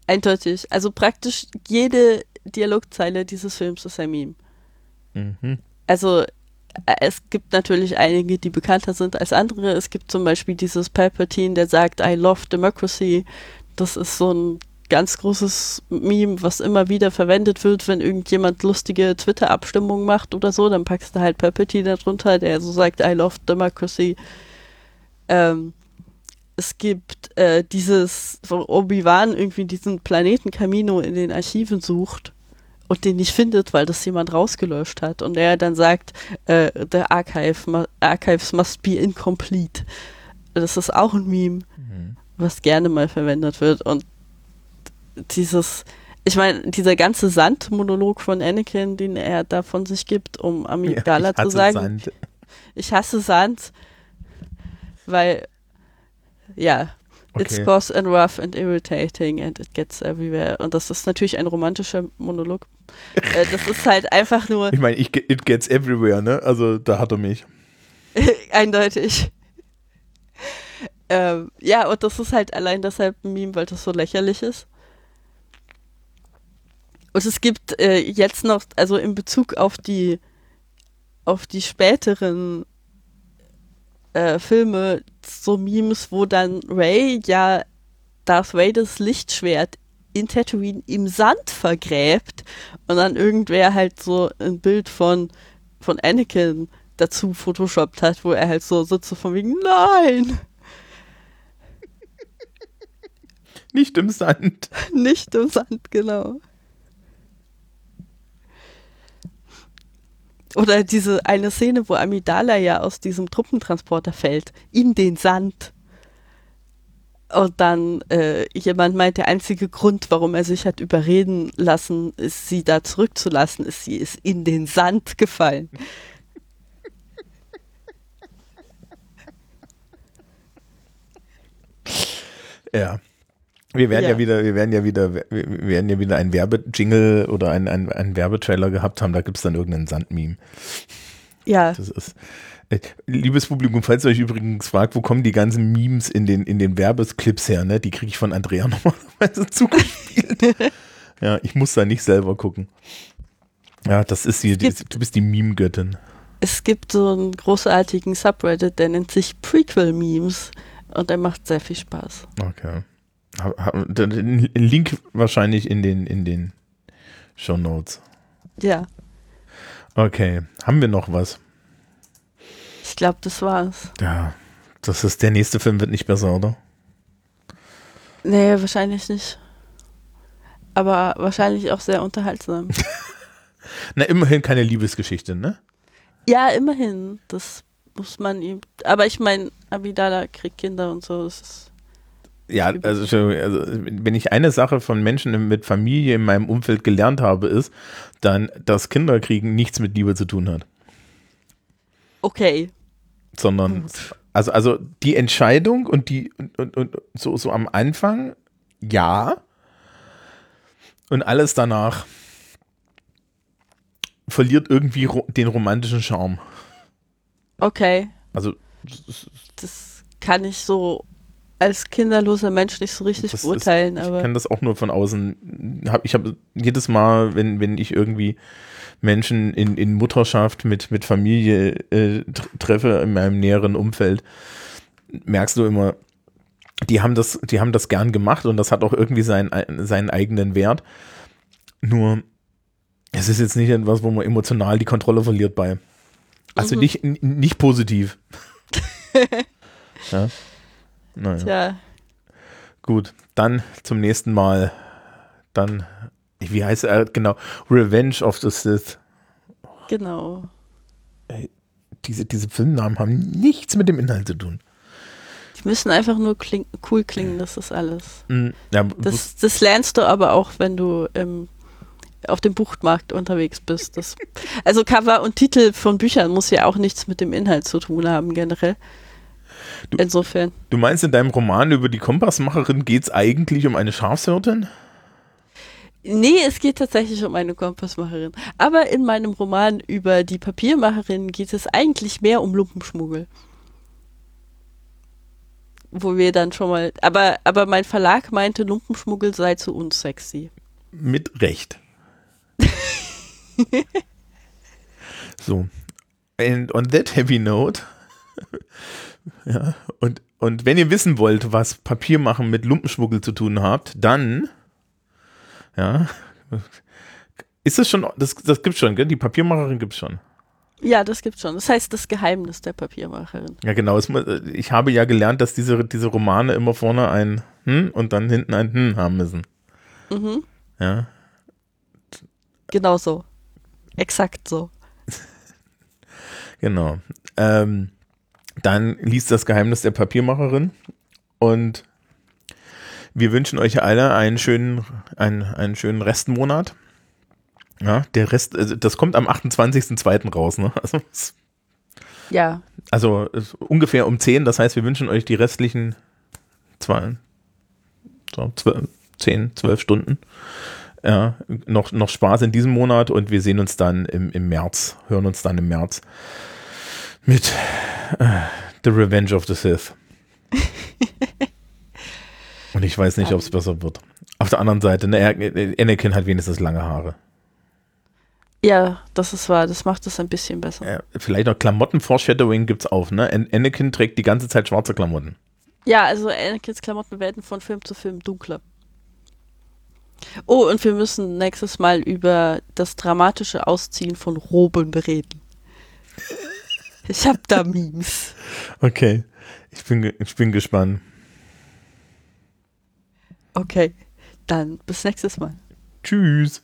[SPEAKER 2] eindeutig. Also praktisch jede Dialogzeile dieses Films ist ein Meme. Mhm. Also äh, es gibt natürlich einige, die bekannter sind als andere. Es gibt zum Beispiel dieses Palpatine, der sagt, I love democracy. Das ist so ein ganz großes Meme, was immer wieder verwendet wird, wenn irgendjemand lustige Twitter-Abstimmungen macht oder so, dann packst du halt Palpatine darunter, der so sagt, I love democracy. Ähm, es gibt äh, dieses, wo Obi-Wan irgendwie diesen Planeten Camino in den Archiven sucht und den nicht findet, weil das jemand rausgelöscht hat. Und er dann sagt, äh, the archive, archives must be incomplete. Das ist auch ein Meme, mhm. was gerne mal verwendet wird. Und dieses, ich meine, dieser ganze Sand-Monolog von Anakin, den er da von sich gibt, um Amidala ja, zu sagen, Sand. ich hasse Sand, weil, ja, okay. it's coarse and rough and irritating and it gets everywhere. Und das ist natürlich ein romantischer Monolog. äh, das ist halt einfach nur.
[SPEAKER 1] Ich meine, it gets everywhere, ne? Also da hat er mich.
[SPEAKER 2] Eindeutig. Ähm, ja, und das ist halt allein deshalb ein Meme, weil das so lächerlich ist. Und es gibt äh, jetzt noch, also in Bezug auf die auf die späteren äh, Filme so Memes, wo dann Ray ja Darth Vaders Lichtschwert in Tatooine im Sand vergräbt und dann irgendwer halt so ein Bild von von Anakin dazu photoshoppt hat, wo er halt so sitzt von wegen Nein!
[SPEAKER 1] Nicht im Sand.
[SPEAKER 2] Nicht im Sand, genau. Oder diese eine Szene, wo Amidala ja aus diesem Truppentransporter fällt, in den Sand. Und dann äh, jemand meint, der einzige Grund, warum er sich hat überreden lassen, ist, sie da zurückzulassen, ist, sie ist in den Sand gefallen.
[SPEAKER 1] Ja. Wir werden ja. ja. wieder, wir werden ja wieder, wir werden ja wieder ein Werbejingle oder ein, ein, ein Werbetrailer gehabt haben, da gibt es dann irgendeinen Sandmeme.
[SPEAKER 2] Ja,
[SPEAKER 1] Das ist. Äh, liebes Publikum, falls ihr euch übrigens fragt, wo kommen die ganzen Memes in den, in den Werbeclips her, ne? Die kriege ich von Andrea normalerweise zugespielt. ja, ich muss da nicht selber gucken. Ja, das ist die, du bist die Meme-Göttin.
[SPEAKER 2] es gibt so einen großartigen Subreddit, der nennt sich Prequel-Memes und der macht sehr viel Spaß.
[SPEAKER 1] Okay. Link wahrscheinlich in den, in den Show Notes.
[SPEAKER 2] Ja,
[SPEAKER 1] Okay. Haben wir noch was?
[SPEAKER 2] ich glaube, das war's.
[SPEAKER 1] Ja. Das ist der nächste Film wird nicht besser, oder?
[SPEAKER 2] Nee, wahrscheinlich nicht. Aber wahrscheinlich auch sehr unterhaltsam.
[SPEAKER 1] Na, immerhin keine Liebesgeschichte, ne?
[SPEAKER 2] ja, immerhin. Das muss man ihm. Aber ich meine, Abidala kriegt Kinder und so. Das ist,
[SPEAKER 1] Ja, also, also wenn ich eine Sache von Menschen mit Familie in meinem Umfeld gelernt habe, ist, dann, dass Kinderkriegen nichts mit Liebe zu tun hat.
[SPEAKER 2] okay.
[SPEAKER 1] Sondern, also, also die Entscheidung und die, und, und, und so, so am Anfang, ja. Und alles danach verliert irgendwie ro den romantischen Charme.
[SPEAKER 2] Okay.
[SPEAKER 1] Also,
[SPEAKER 2] Das kann ich so als kinderloser Mensch nicht so richtig
[SPEAKER 1] Das ist-
[SPEAKER 2] beurteilen,
[SPEAKER 1] Ich
[SPEAKER 2] aber
[SPEAKER 1] kann das auch nur von außen. Hab, ich habe jedes Mal, wenn, wenn ich irgendwie Menschen in, in Mutterschaft mit, mit Familie äh, tr- treffe in meinem näheren Umfeld, merkst du immer, die haben das, die haben das gern gemacht und das hat auch irgendwie seinen, seinen eigenen Wert. Nur, es ist jetzt nicht etwas, wo man emotional die Kontrolle verliert bei. Also
[SPEAKER 2] Mhm.
[SPEAKER 1] nicht, nicht positiv. ja. Naja.
[SPEAKER 2] ja,
[SPEAKER 1] Gut, dann zum nächsten Mal. Dann, wie heißt er genau? Revenge of the Sith.
[SPEAKER 2] genau.
[SPEAKER 1] Diese, diese Filmnamen haben nichts mit dem Inhalt zu tun.
[SPEAKER 2] Die müssen einfach nur kling cool klingen, das ist alles.
[SPEAKER 1] Mm, Ja,
[SPEAKER 2] Das, das lernst du aber auch, wenn du ähm, auf dem Buchmarkt unterwegs bist. Das, also Cover und Titel von Büchern muss ja auch nichts mit dem Inhalt zu tun haben, generell.
[SPEAKER 1] Du-
[SPEAKER 2] Insofern.
[SPEAKER 1] du meinst, in deinem Roman über die Kompassmacherin geht es eigentlich um eine Schafshirtin?
[SPEAKER 2] Nee, es geht tatsächlich um eine Kompassmacherin. Aber in meinem Roman über die Papiermacherin geht es eigentlich mehr um Lumpenschmuggel. Wo wir dann schon mal. Aber, aber mein Verlag meinte, Lumpenschmuggel sei zu unsexy.
[SPEAKER 1] Mit Recht. so. And on that heavy note. Ja, und, und wenn ihr wissen wollt, was Papiermachen mit Lumpenschmuggel zu tun hat, dann. Ja. Ist es schon, das, das gibt's schon, gell? Die Papiermacherin gibt's schon.
[SPEAKER 2] Ja, das gibt's schon. Das heißt das Geheimnis der Papiermacherin.
[SPEAKER 1] Ja, genau. Es, ich habe ja gelernt, dass diese, diese Romane immer vorne ein hm und dann hinten ein hm haben müssen.
[SPEAKER 2] Mhm.
[SPEAKER 1] Ja.
[SPEAKER 2] Genau so. Exakt so.
[SPEAKER 1] Genau. Ähm, dann liest das Geheimnis der Papiermacherin und wir wünschen euch alle einen schönen, einen, einen schönen Restmonat. Ja, der Rest, also das kommt am 28.02. raus, ne? Also,
[SPEAKER 2] Ja.
[SPEAKER 1] also ungefähr um 10, das heißt, wir wünschen euch die restlichen zwei, so, 12, 10, 12 Stunden. Ja, noch, noch Spaß in diesem Monat und wir sehen uns dann im, im März, hören uns dann im März mit äh, The Revenge of the Sith. und ich weiß nicht, ob es besser wird. Auf der anderen Seite, ne, Anakin hat wenigstens lange Haare.
[SPEAKER 2] Ja, das ist wahr. Das macht es ein bisschen besser.
[SPEAKER 1] Äh, vielleicht noch Klamotten-Foreshadowing gibt's auch, ne? An Anakin trägt die ganze Zeit schwarze Klamotten.
[SPEAKER 2] Ja, also Anakins Klamotten werden von Film zu Film dunkler. Oh, und wir müssen nächstes Mal über das dramatische Ausziehen von Roben reden. Ich hab da Memes.
[SPEAKER 1] Okay, ich bin, ich bin gespannt.
[SPEAKER 2] Okay, dann bis nächstes Mal.
[SPEAKER 1] Tschüss.